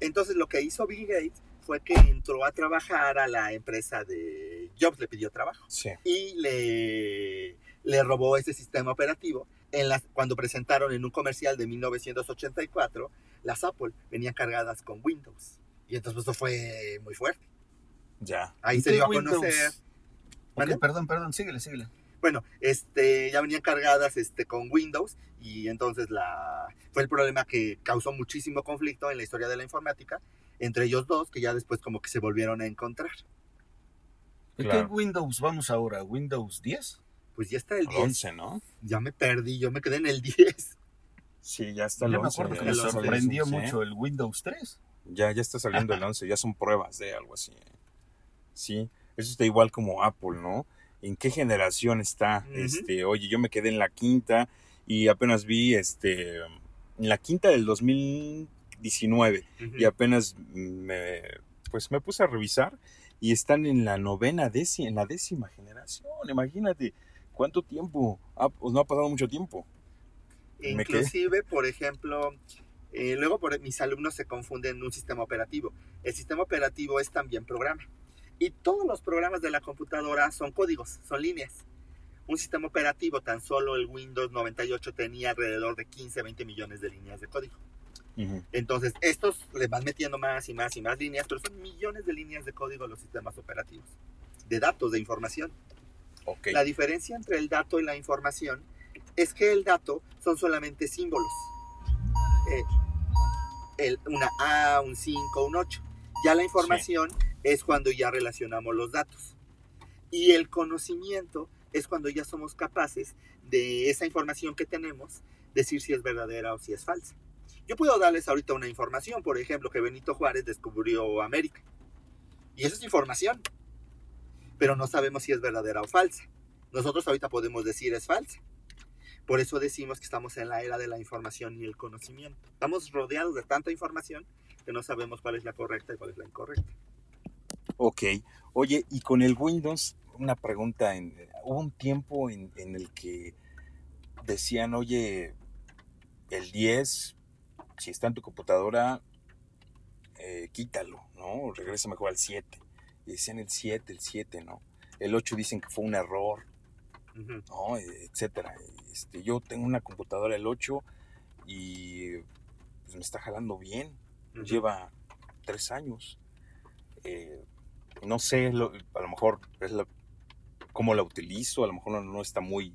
Entonces lo que hizo Bill Gates fue que entró a trabajar a la empresa de Jobs, le pidió trabajo
Sí.
y le, le robó ese sistema operativo. En las, cuando presentaron en un comercial de 1984, las Apple venían cargadas con Windows. Y entonces pues, eso fue muy fuerte.
Ya.
Ahí
¿Y
se dio a
Windows? Perdón, perdón, síguele, síguele.
Bueno, este, ya venían cargadas este, con Windows y entonces la, fue el problema que causó muchísimo conflicto en la historia de la informática entre ellos dos, que ya después como que se volvieron a encontrar.
¿De
Claro.
qué Windows vamos ahora? ¿Windows 10?
Pues ya está el
El
10.
11, ¿no?
Ya me perdí, yo me quedé en el 10.
Sí, ya está el
Yo me
11.
acuerdo
ya
que me sorprendió mucho el Windows 3.
Ya, ya está saliendo el 11, ya son pruebas de algo así. Sí, eso está igual como Apple, ¿no? ¿En qué generación está? Este, oye, yo me quedé en la quinta y apenas vi este en la quinta del 2019 y apenas me pues me puse a revisar y están en la novena décima, en la décima generación, imagínate cuánto tiempo, ha- pues no ha pasado mucho tiempo. quedé.
Inclusive, por ejemplo, eh, luego por, mis alumnos se confunden en un sistema operativo. El sistema operativo es también programa. Y todos los programas de la computadora son códigos, son líneas. Un sistema operativo, tan solo el Windows 98 tenía alrededor de 15, 20 millones de líneas de código. Entonces, estos le van metiendo más y más y más líneas, pero son millones de líneas de código los sistemas operativos, de datos, de información. La diferencia entre el dato y la información es que el dato son solamente símbolos. Eh, el- una A, un 5, un 8. Ya la información es cuando ya relacionamos los datos. Y el conocimiento es cuando ya somos capaces de esa información que tenemos, decir si es verdadera o si es falsa. Yo puedo darles ahorita una información, por ejemplo, que Benito Juárez descubrió América. Y eso es información pero no sabemos si es verdadera o falsa. Nosotros ahorita podemos decir es falsa. Por eso decimos que estamos en la era de la información y el conocimiento. Estamos rodeados de tanta información que no sabemos cuál es la correcta y cuál es la incorrecta.
Ok. Oye, y con el Windows, una pregunta. En, hubo un tiempo en, en el que decían, oye, el 10, si está en tu computadora, eh, quítalo, ¿no? Regresa mejor al 7. Y decían el 7, el 7, ¿no? El 8 dicen que fue un error,
Ujú.
¿no? Eh, Etcétera. Este, yo tengo una computadora el 8 y pues, me está jalando bien
Ujú.
lleva tres años. Eh, no sé, lo- a lo mejor es la, cómo la utilizo, a lo mejor no, no está muy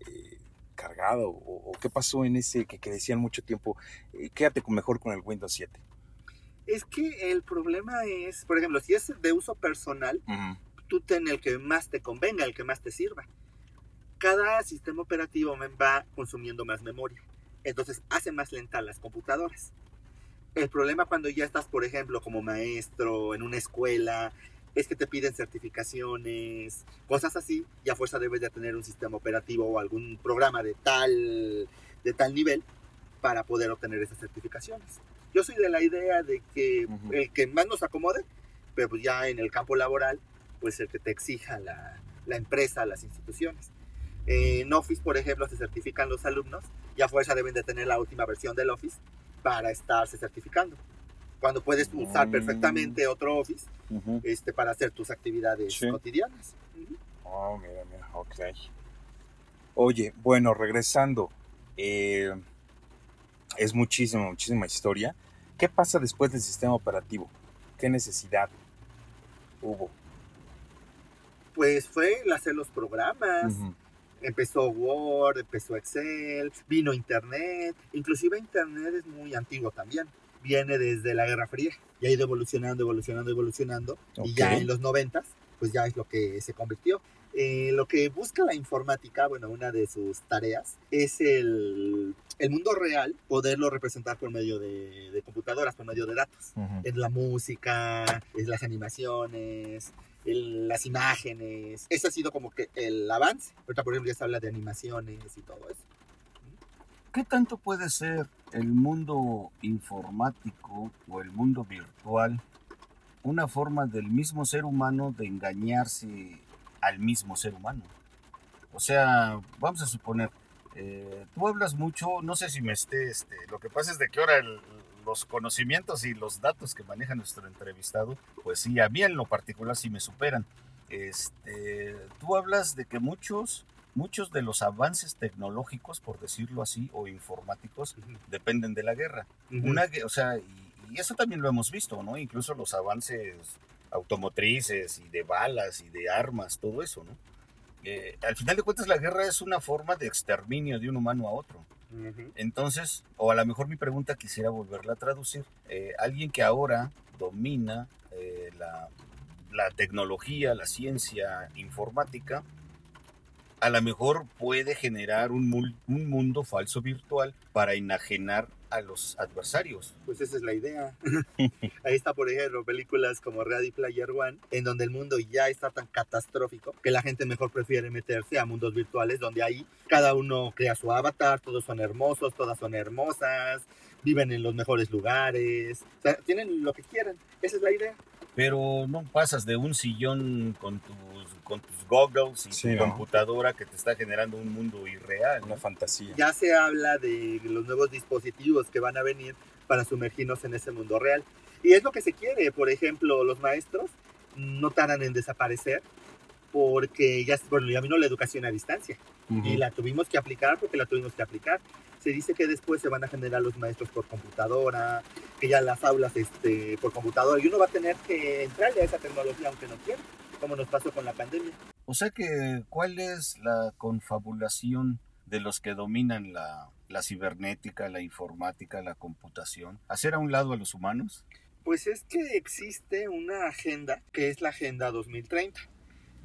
eh, cargada o, o qué pasó en ese que, que decían mucho tiempo, eh, quédate con, mejor con el Windows 7.
Es que el problema es, por ejemplo, si es de uso personal,
Ujú,
tú ten el que más te convenga, el que más te sirva. Cada sistema operativo va consumiendo más memoria. Entonces hace más lenta las computadoras. El problema cuando ya estás, por ejemplo, como maestro en una escuela, es que te piden certificaciones, cosas así, y a fuerza debes de tener un sistema operativo o algún programa de tal, de tal nivel para poder obtener esas certificaciones. Yo soy de la idea de que
Ujú.
el que más nos acomode, pero pues ya en el campo laboral, pues el que te exija la, la empresa, las instituciones. En Office, por ejemplo, se certifican los alumnos y a fuerza deben de tener la última versión del Office para estarse certificando. Cuando puedes usar
Mm.
perfectamente otro Office este, para hacer tus actividades
Sí.
cotidianas.
Oh, mira, mira, ok. Oye, bueno, regresando. eh, es muchísima, muchísima historia. ¿Qué pasa después del sistema operativo? ¿Qué necesidad hubo?
Pues fue el hacer los programas. Empezó Word, empezó Excel, vino Internet. Inclusive Internet es muy antiguo también. Viene desde la Guerra Fría y ha ido evolucionando, evolucionando, evolucionando. Y ya en los noventas, pues ya es lo que se convirtió. Eh, lo que busca la informática, bueno, una de sus tareas es el, el mundo real, poderlo representar por medio de, de computadoras, por medio de datos.
Ujú.
Es la música, es las animaciones, el- las imágenes. Ese ha sido como que el avance. Ahorita, por ejemplo, ya se habla de animaciones y todo eso.
¿Qué tanto puede ser el mundo informático o el mundo virtual una forma del mismo ser humano de engañarse al mismo ser humano? O sea, vamos a suponer, eh, tú hablas mucho, no sé si me esté, este, lo que pasa es de que ahora el- los conocimientos y los datos que maneja nuestro entrevistado, pues sí, a mí en lo particular sí me superan. Este, tú hablas de que muchos, muchos de los avances tecnológicos, por decirlo así, o informáticos, dependen de la guerra. Una, o sea, y, y eso también lo hemos visto, ¿no? Incluso los avances automotrices y de balas y de armas, todo eso, ¿no? Eh, al final de cuentas, la guerra es una forma de exterminio de un humano a otro. Entonces, o a lo mejor mi pregunta quisiera volverla a traducir. Eh, alguien que ahora domina eh, la, la tecnología, la ciencia informática, a lo mejor puede generar un, un mundo falso virtual para enajenar a los adversarios.
Pues esa es la idea. Ahí está, por ejemplo, películas como Ready Player One, en donde el mundo ya está tan catastrófico que la gente mejor prefiere meterse a mundos virtuales, donde ahí cada uno crea su avatar, todos son hermosos, todas son hermosas, viven en los mejores lugares, o sea, tienen lo que quieran. Esa es la idea.
Pero no pasas de un sillón con tus, con tus goggles y
Sí,
tu
¿no?
computadora que te está generando un mundo irreal.
Una
¿no?
fantasía.
Ya se habla de los nuevos dispositivos que van a venir para sumergirnos en ese mundo real. Y es lo que se quiere. Por ejemplo, los maestros no tardan en desaparecer porque ya, bueno, ya vino la educación a distancia
Ujú.
y la tuvimos que aplicar porque la tuvimos que aplicar. Se dice que después se van a generar los maestros por computadora, que ya las aulas este, por computadora y uno va a tener que entrarle a esa tecnología aunque no quiera, como nos pasó con la pandemia.
O sea que, ¿cuál es la confabulación de los que dominan la, la cibernética, la informática, la computación? ¿Hacer a un lado a los humanos?
Pues es que existe una agenda que es la Agenda 2030.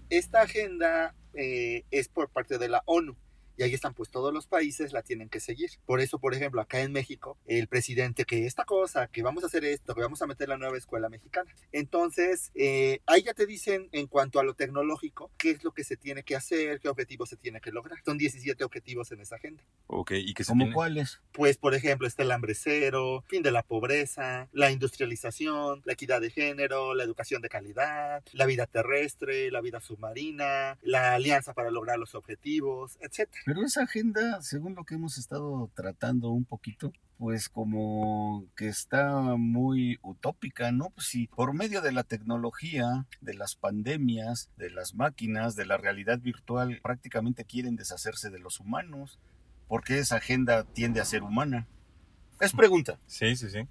Esta agenda eh, es por parte de la ONU y ahí están pues todos los países la tienen que seguir. Por eso, por ejemplo, acá en México, el presidente que esta cosa, que vamos a hacer esto, que vamos a meter la nueva escuela mexicana. Entonces, eh, ahí ya te dicen en cuanto a lo tecnológico, qué es lo que se tiene que hacer, qué objetivos se tiene que lograr. Son 17 objetivos en esa agenda.
Ok, ¿y qué se
¿Cómo cuáles?
Pues, por ejemplo, está el hambre cero, fin de la pobreza, la industrialización, la equidad de género, la educación de calidad, la vida terrestre, la vida submarina, la alianza para lograr los objetivos, etc.
Pero esa agenda, según lo que hemos estado tratando un poquito, pues como que está muy utópica, ¿no? Pues si por medio de la tecnología, de las pandemias, de las máquinas, de la realidad virtual, prácticamente quieren deshacerse de los humanos, ¿por qué esa agenda tiende a ser humana? Es pregunta.
Sí, sí, sí.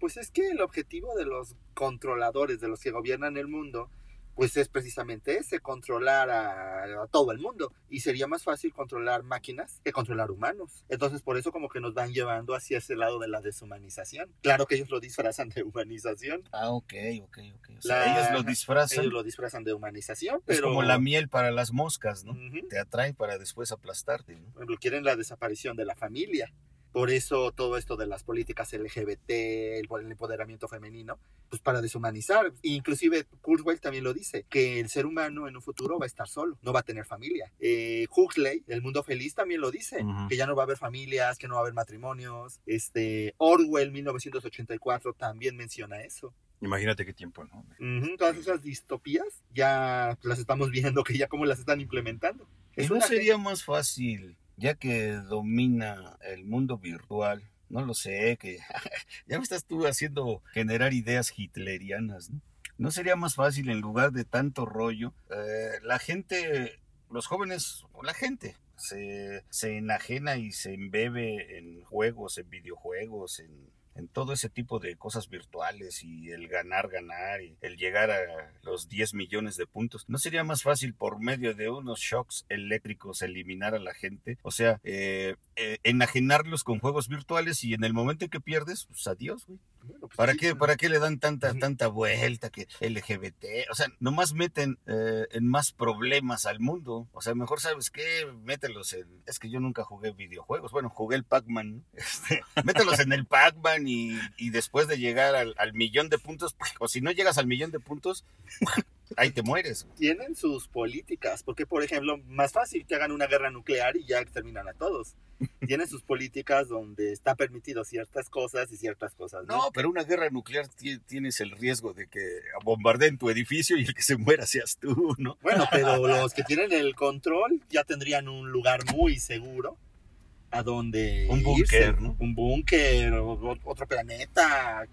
Pues es que el objetivo de los controladores, de los que gobiernan el mundo, pues es precisamente ese, controlar a, a todo el mundo. Y sería más fácil controlar máquinas que controlar humanos. Entonces por eso como que nos van llevando hacia ese lado de la deshumanización. Claro que ellos lo disfrazan de humanización.
Ah, ok, ok, ok. O sea,
La-
ellos lo disfrazan.
Ellos lo disfrazan de humanización,
Es
pero...
como la miel para las moscas, ¿no?
Ujú.
Te atrae para después aplastarte, ¿no?
Ejemplo, quieren la desaparición de la familia. Por eso todo esto de las políticas LGBT, el, el empoderamiento femenino, pues para deshumanizar. Inclusive Kurzweil también lo dice, que el ser humano en un futuro va a estar solo, no va a tener familia. Eh, Huxley, El Mundo Feliz, también lo dice,
Ujú.
que ya no va a haber familias, que no va a haber matrimonios. Este, Orwell, 1984, también menciona eso.
Imagínate qué tiempo, ¿no?
Ujú, Todas esas distopías ya las estamos viendo, que ya cómo las están implementando.
¿Y
Es
no sería más fácil, ya que domina el mundo virtual? No lo sé, que ya me estás tú haciendo generar ideas hitlerianas, ¿no? ¿No sería más fácil en lugar de tanto rollo? eh, la gente, los jóvenes, o la gente, se, se enajena y se embebe en juegos, en videojuegos, en en todo ese tipo de cosas virtuales y el ganar, ganar y el llegar a los 10 millones de puntos. ¿No sería más fácil por medio de unos shocks eléctricos eliminar a la gente? O sea, eh, eh, enajenarlos con juegos virtuales y en el momento en que pierdes, pues adiós, güey.
Pues
¿Para qué, ¿Para qué le dan tanta, tanta vuelta que LGBT? O sea, nomás meten eh, en más problemas al mundo. O sea, mejor sabes qué, mételos en... Es que yo nunca jugué videojuegos. Bueno, jugué el Pac-Man. ¿no? Este, mételos en el Pac-Man y, y, después de llegar al, al, millón de puntos, o si no llegas al millón de puntos, ahí te mueres.
Tienen sus políticas, porque por ejemplo, más fácil que hagan una guerra nuclear y ya exterminan a todos. Tienen sus políticas donde está permitido ciertas cosas y ciertas cosas.
No, no pero una guerra nuclear tienes el riesgo de que bombardeen tu edificio y el que se muera seas tú, ¿no?
Bueno, pero los que tienen el control ya tendrían un lugar muy seguro a donde
un búnker, ¿no?
Un búnker, otro planeta.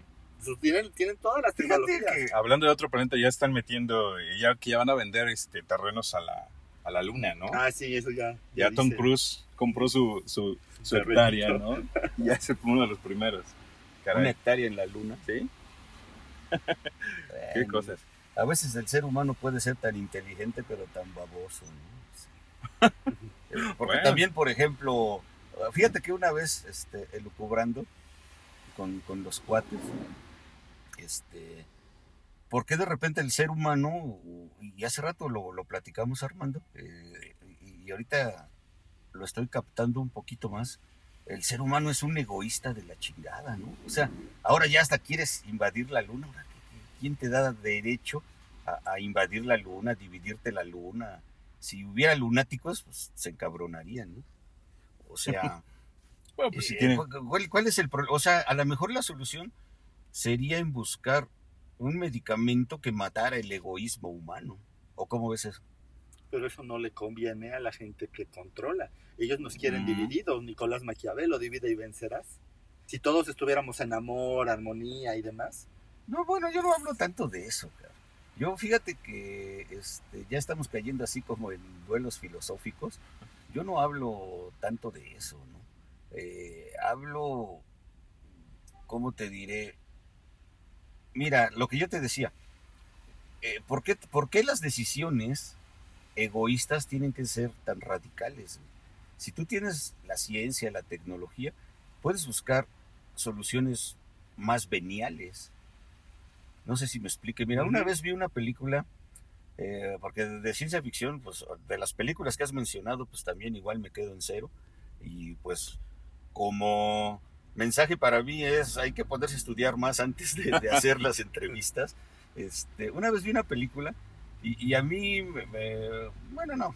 Tienen, tienen todas las tecnologías.
Que, hablando de otro planeta, ya están metiendo, ya que ya van a vender este terrenos a la, a la luna, ¿no?
Ah, sí, eso ya.
Ya, ya Tom. Cruise compró su, su, su hectárea, ¿no? ya se fue uno de los primeros.
Caray. Una hectárea en la luna.
Sí. Qué cosas.
A veces el ser humano puede ser tan inteligente, pero tan baboso, ¿no? Porque bueno. también, por ejemplo, fíjate que una vez, este, elucubrando con, con los cuates, este, ¿por qué de repente el ser humano, y hace rato lo, lo platicamos Armando, eh, y ahorita lo estoy captando un poquito más, el ser humano es un egoísta de la chingada, ¿no? O sea, ahora ya hasta quieres invadir la luna, ¿quién te da derecho a, a invadir la luna, a dividirte la luna? Si hubiera lunáticos, pues se encabronarían, ¿no? O sea,
bueno, pues, si
eh. ¿cuál, ¿cuál, es el problema? O sea, a lo mejor la solución sería en buscar un medicamento que matara el egoísmo humano. ¿O cómo ves eso?
Pero eso no le conviene a la gente que controla. Ellos nos quieren mm. divididos. Nicolás Maquiavelo, divide y vencerás. Si todos estuviéramos en amor, armonía y demás.
No, bueno, yo no hablo tanto de eso, cara. Yo fíjate que este, ya estamos cayendo así como en duelos filosóficos. Yo no hablo tanto de eso, ¿no? Eh, hablo, ¿cómo te diré? Mira, lo que yo te decía, eh, ¿por, qué, ¿por, qué, las decisiones egoístas tienen que ser tan radicales? Si tú tienes la ciencia, la tecnología, puedes buscar soluciones más veniales. No sé si me explique. Mira, una vez vi una película, eh, porque de ciencia ficción, pues de las películas que has mencionado, pues también igual me quedo en cero. Y pues como mensaje para mí es, hay que ponerse a estudiar más antes de, de hacer las entrevistas. Este, una vez vi una película y, y a mí, me, me, bueno, no,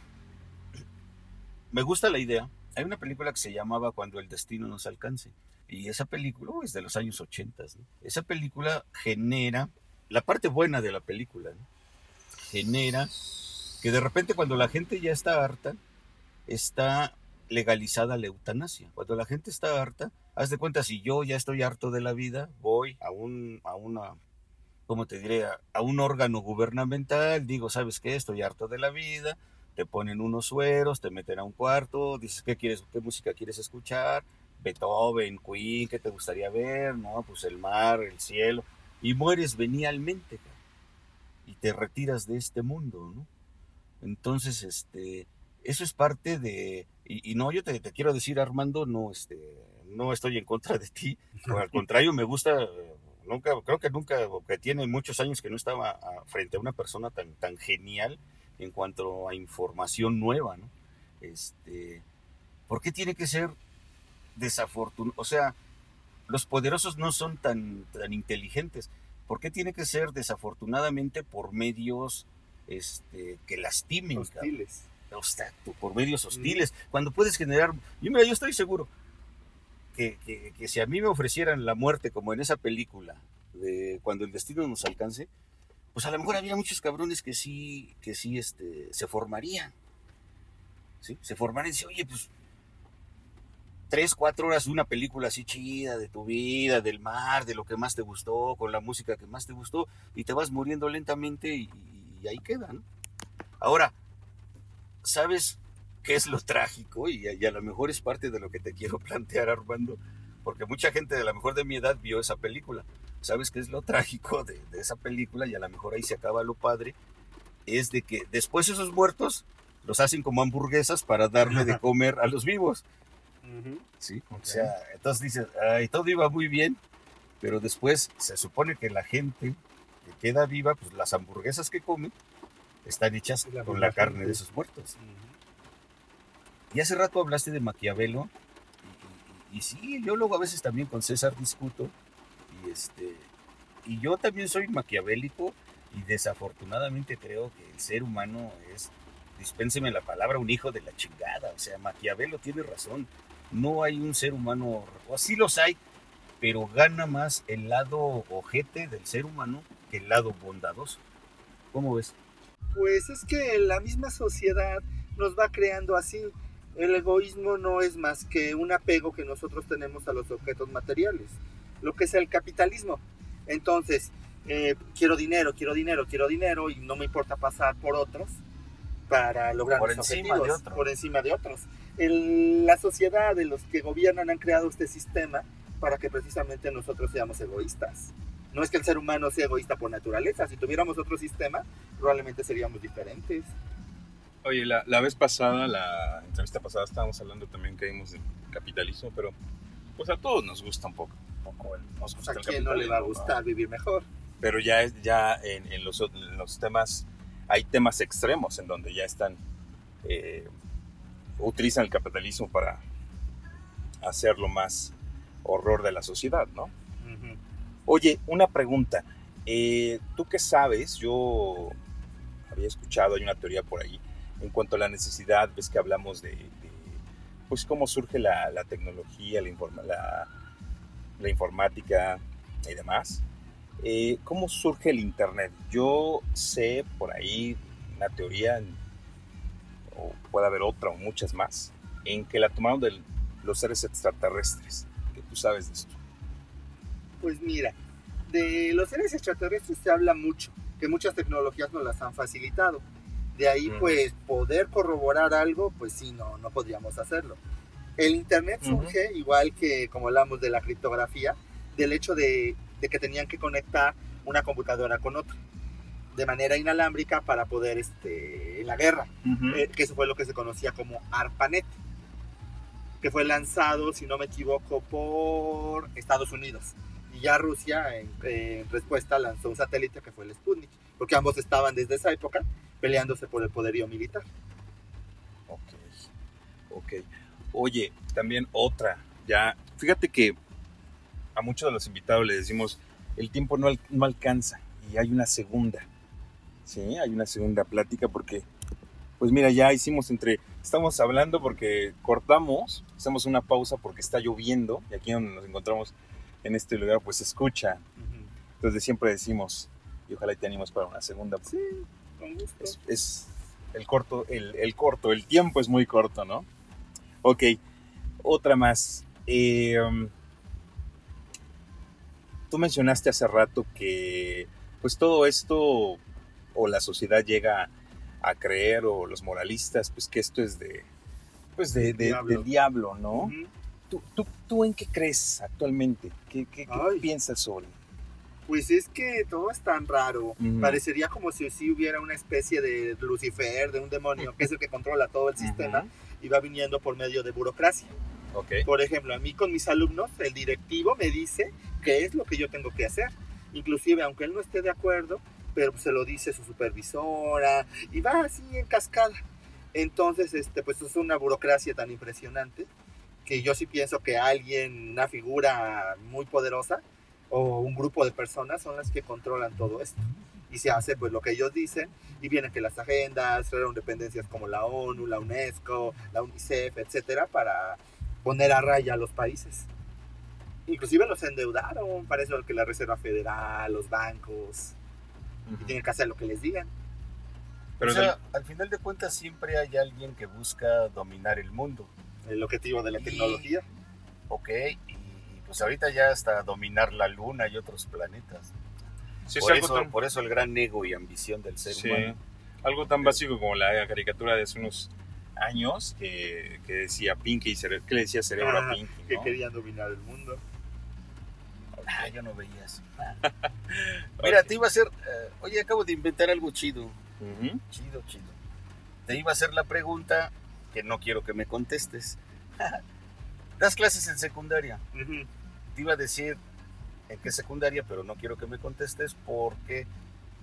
me gusta la idea. Hay una película que se llamaba Cuando el destino nos alcance. Y esa película oh, es de los años 80. ¿no? Esa película genera, la parte buena de la película, ¿no? genera que de repente cuando la gente ya está harta, está legalizada la eutanasia. Cuando la gente está harta, haz de cuenta, si yo ya estoy harto de la vida, voy a, un, a una, ¿cómo te diré? A, un órgano gubernamental, digo, ¿sabes qué? Estoy harto de la vida, te ponen unos sueros, te meten a un cuarto, dices, ¿qué quieres? ¿Qué música quieres escuchar? Beethoven, Queen, ¿qué te gustaría ver? No, pues el mar, el cielo, y mueres venialmente, y te retiras de este mundo, ¿no? Entonces, este, eso es parte de, y, y no, yo te, te, quiero decir, Armando, no, este, no estoy en contra de ti, al contrario, me gusta, nunca, creo que nunca, que tiene muchos años que no estaba a, frente a una persona tan, tan genial en cuanto a información nueva, ¿no? Este, ¿por qué tiene que ser desafortunado? O sea, los poderosos no son tan, tan inteligentes. ¿Por qué tiene que ser desafortunadamente por medios este, que lastimen?
Hostiles.
Exacto, por medios hostiles. Mm. Cuando puedes generar... Yo, mira, yo estoy seguro que, que, que, si a mí me ofrecieran la muerte como en esa película, de cuando el destino nos alcance, pues a lo mejor había muchos cabrones que sí, que sí este, se formarían. ¿sí? Se formarían y dicen, oye, pues tres, cuatro horas de una película así chida de tu vida, del mar, de lo que más te gustó, con la música que más te gustó, y te vas muriendo lentamente y, y ahí queda, ¿no? Ahora, ¿sabes ¿qué es lo trágico? Y, a- y a lo mejor es parte de lo que te quiero plantear, Armando, porque mucha gente de la mejor de mi edad vio esa película. ¿Sabes qué es lo trágico de, de esa película? Y a lo mejor ahí se acaba lo padre, es de que después esos muertos los hacen como hamburguesas para darle de comer a los vivos. ¿sí? O sea, entonces dices, ay, todo iba muy bien, pero después se supone que la gente que queda viva, pues las hamburguesas que come están hechas
La
con la carne de esos muertos. Y hace rato hablaste de Maquiavelo, y, sí, yo luego a veces también con César discuto, y, este, y yo también soy maquiavélico, y desafortunadamente creo que el ser humano es, dispénseme la palabra, un hijo de la chingada. O sea, Maquiavelo tiene razón. No hay un ser humano, o sí los hay, pero gana más el lado ojete del ser humano que el lado bondadoso. ¿Cómo ves?
Pues es que la misma sociedad nos va creando así. El egoísmo no es más que un apego que nosotros tenemos a los objetos materiales, lo que es el capitalismo. Entonces, eh, quiero dinero, quiero dinero, quiero dinero y no me importa pasar por otros para lograr
Por
mis
encima de
objetivos,
otro.
por encima de otros. El- la sociedad de los que gobiernan han creado este sistema para que precisamente nosotros seamos egoístas. No es que el ser humano sea egoísta por naturaleza, si tuviéramos otro sistema, probablemente seríamos diferentes.
Oye, la, la vez pasada, la entrevista pasada, estábamos hablando también que vimos del capitalismo, pero pues a todos nos gusta un poco. un poco el- nos
Pues
gusta
a
el
quién no le va a gustar vivir mejor.
Pero ya, es- ya en, en los, en los temas, hay temas extremos en donde ya están, eh, utilizan el capitalismo para hacerlo más horror de la sociedad, ¿no? Oye, una pregunta. Eh, ¿Tú qué sabes? Yo había escuchado, hay una teoría por ahí, en cuanto a la necesidad, ves que hablamos de, pues cómo surge la, tecnología, la, informática y demás. Eh, ¿Cómo surge el Internet? Yo sé por ahí una teoría, o puede haber otra o muchas más, en que la tomaron de los seres extraterrestres. ¿Qué tú sabes de esto?
Pues mira, de los seres extraterrestres se habla mucho, que muchas tecnologías nos las han facilitado. De ahí, pues, poder corroborar algo, pues sí, no, no podríamos hacerlo. El Internet surge, igual que como hablamos de la criptografía, del hecho de, de que tenían que conectar una computadora con otra de manera inalámbrica para poder, este, en la guerra, eh, que eso fue lo que se conocía como ARPANET, que fue lanzado, si no me equivoco, por Estados Unidos. Y ya Rusia, en, en respuesta, lanzó un satélite que fue el Sputnik, porque ambos estaban desde esa época peleándose por el poderío militar.
Ok, ok. Oye, también otra, ya, fíjate que a muchos de los invitados les decimos, el tiempo no, al- no alcanza y hay una segunda, ¿sí? Hay una segunda plática porque, pues mira, ya hicimos entre, estamos hablando porque cortamos, hacemos una pausa porque está lloviendo y aquí donde nos encontramos en este lugar pues escucha, entonces siempre decimos, y ojalá y te animes para una segunda,
Sí.
Es, es el corto, el, el corto, el tiempo es muy corto, ¿no? Ok, otra más. Eh, um, tú mencionaste hace rato que pues todo esto o la sociedad llega a creer o los moralistas pues que esto es de pues de, de-
Diablo.
del diablo, ¿no? ¿Tú, tú, tú en qué crees actualmente? ¿Qué, qué- piensas sobre?
Pues es que todo es tan raro.
Ujú.
Parecería como si hubiera una especie de Lucifer, de un demonio, que es el que controla todo el sistema y va viniendo por medio de burocracia.
Ok.
Por ejemplo, a mí con mis alumnos, el directivo me dice qué es lo que yo tengo que hacer. Inclusive, aunque él no esté de acuerdo, pero se lo dice su supervisora y va así en cascada. Entonces, este, pues es una burocracia tan impresionante que yo sí pienso que alguien, una figura muy poderosa o un grupo de personas son las que controlan todo esto. Y se hace pues lo que ellos dicen y vienen que las agendas, crearon dependencias como la ONU, la UNESCO, la UNICEF, etcétera, para poner a raya a los países. Inclusive los endeudaron, para eso que la Reserva Federal, los bancos, y tienen que hacer lo que les digan.
Pero
o sea, al final de cuentas siempre hay alguien que busca dominar el mundo,
El objetivo de la
Y-
tecnología.
¿ok? Pues ahorita ya hasta dominar la luna y otros planetas.
sí, es
por,
algo
eso,
tan-
por eso el gran ego y ambición del ser
Sí,
humano.
algo tan básico como la caricatura de hace unos años que, que decía Pinky, que le decía cerebro a
Ah,
Pinky,
Que
¿no?
querían dominar el mundo.
Ah, yo no veía eso. Mira, te iba a hacer. eh, oye, acabo de inventar algo chido.
Ujú.
Chido, chido. Te iba a hacer la pregunta que no quiero que me contestes. ¿Das clases en secundaria? Te iba a decir en qué secundaria, pero no quiero que me contestes porque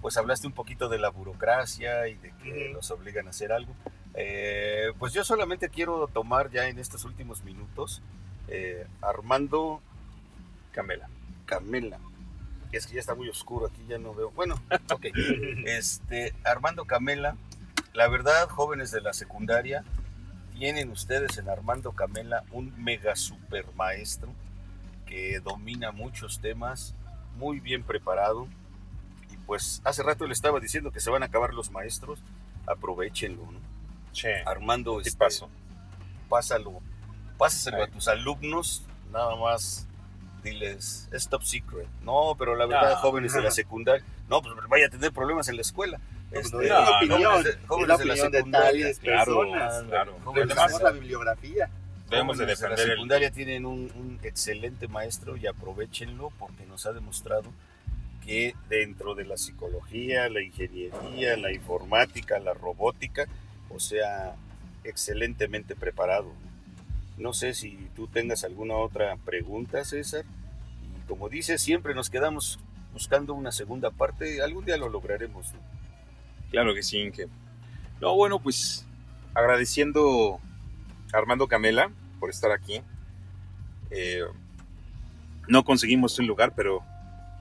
pues hablaste un poquito de la burocracia y de que los obligan a hacer algo. Eh, pues yo solamente quiero tomar ya en estos últimos minutos eh, Armando
Camela.
Camela. Es que ya está muy oscuro aquí, ya no veo. Bueno, ok. Este, Armando Camela, la verdad, jóvenes de la secundaria, tienen ustedes en Armando Camela un mega super maestro que domina muchos temas, muy bien preparado. Y pues hace rato le estaba diciendo que se van a acabar los maestros, aprovechenlo, ¿no?
Che,
Armando,
¿qué
este,
pasó?
pásalo, pásaselo a
Ay.
tus alumnos, nada más diles, es top secret. No, pero la verdad,
Ah.
jóvenes de la secundaria, no, pues vaya a tener problemas en la escuela. Este,
no, es
no,
opinión, es la opinión de,
secundaria,
tales
claro,
personas.
claro. Además,
la bibliografía.
debemos de
de la
defender el...
secundaria tienen un, un excelente maestro y aprovechenlo porque nos ha demostrado que dentro de la psicología, la ingeniería, la informática, la robótica, o sea, excelentemente preparado. No sé si tú tengas alguna otra pregunta, César. Y como dices, siempre nos quedamos buscando una segunda parte. Algún día lo lograremos.
Claro que sí, Inge. No, bueno, pues agradeciendo a Armando Camela por estar aquí. Eh, no conseguimos un lugar, pero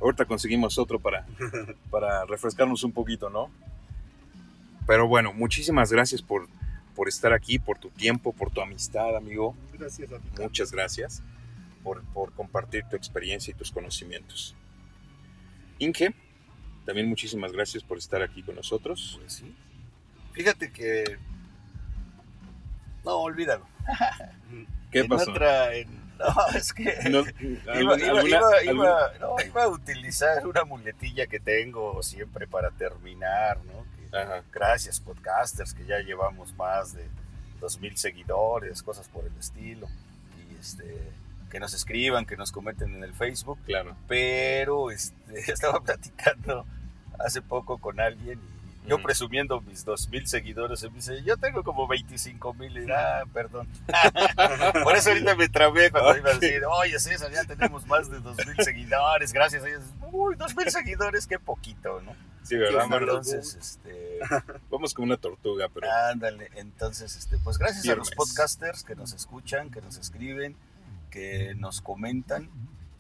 ahorita conseguimos otro para, para refrescarnos un poquito, ¿no? Pero bueno, muchísimas gracias por, por estar aquí, por tu tiempo, por tu amistad, amigo.
Gracias a ti.
Muchas gracias por, por compartir tu experiencia y tus conocimientos. Inge, también muchísimas gracias por estar aquí con nosotros.
Pues sí. Fíjate que... No, olvídalo.
¿Qué
en
pasó?
otra- en- No, es que...
No,
Iba,
¿alguna-
iba- iba- no, iba a utilizar una muletilla que tengo siempre para terminar, ¿no? Que-
Ajá.
gracias, podcasters, que ya llevamos más de 2.000 seguidores, cosas por el estilo. Y este, que nos escriban, que nos comenten en el Facebook.
Claro.
Pero este, estaba platicando hace poco con alguien y yo presumiendo mis 2.000 seguidores, me dice, yo tengo como 25.000 y ah, perdón. Por eso ahorita me trabé cuando iba a decir, oye César, ya tenemos más de 2.000 seguidores, gracias a ellos. Uy, 2.000 seguidores, qué poquito, ¿no?
Sí, ¿verdad?
Entonces, este,
Vamos como una tortuga, pero
ándale, entonces, este, pues gracias a los podcasters que nos escuchan, que nos escriben, que nos comentan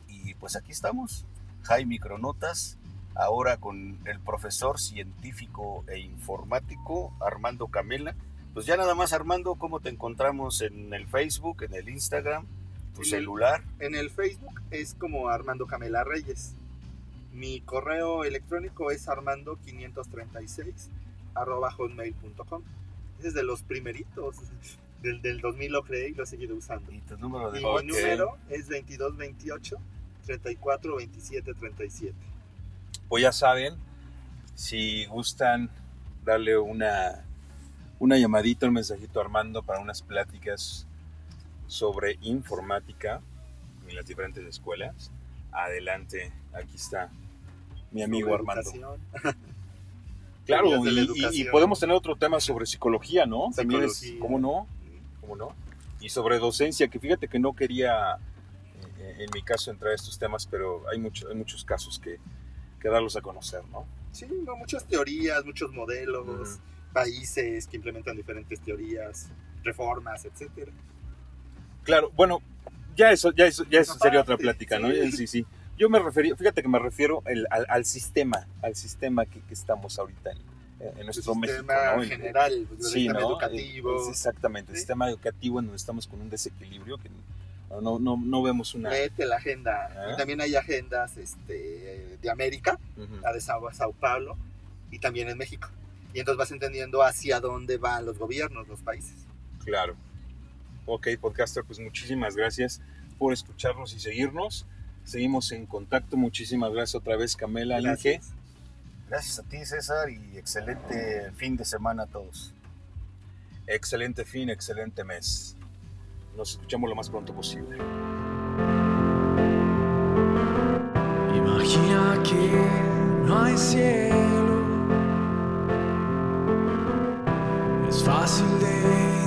y pues aquí estamos, High Micronotas, ahora con el profesor científico e informático Armando Camela. Pues ya nada más Armando, ¿cómo te encontramos en el Facebook, en el Instagram, tu celular?
En el Facebook es como Armando Camela Reyes. Mi correo electrónico es armando536 arroba hotmail.com. Es de los primeritos. Del, del 2000 lo creé y lo he seguido usando.
Y tu número de
Y
Ok.
mi número es 2228 34 27 37.
pues ya saben, si gustan darle una, una llamadita, un mensajito a Armando para unas pláticas sobre informática en las diferentes escuelas, adelante, aquí está mi amigo Armando. Claro, y- y, podemos tener otro tema sobre psicología, ¿no? También es. ¿cómo no? ¿Cómo no? Y sobre docencia, que fíjate que no quería, eh, en mi caso, entrar a estos temas, pero hay, mucho, hay muchos casos que, que darlos a conocer, ¿no?
Sí, no, muchas teorías, muchos modelos, países que implementan diferentes teorías, reformas, etcétera.
Claro, bueno, ya eso, ya eso, ya eso sería otra plática, ¿no?
sí.
Sí, sí. Yo me refería, fíjate que me refiero el- al, al sistema, al sistema que, que estamos ahorita en, en
El
nuestro México, ¿no? El-
general, pues, el
Sí,
sistema
¿no?
educativo,
Es exactamente, el
Sí.
sistema educativo en donde estamos con un desequilibrio que no, no, no vemos una...
léete la agenda.
Ah.
Y también hay agendas este, de América,
Ujú.
la de Sao, Sao Paulo, y también en México. Y entonces vas entendiendo hacia dónde van los gobiernos, los países.
Claro. Ok, podcaster, pues muchísimas gracias por escucharnos y seguirnos. Seguimos en contacto. Muchísimas gracias otra vez, Camela, Inge.
Gracias.
A ti, César, y excelente fin de semana a todos.
excelente fin, excelente mes. Nos escuchamos lo más pronto posible.
Imagina que no hay cielo. Es fácil de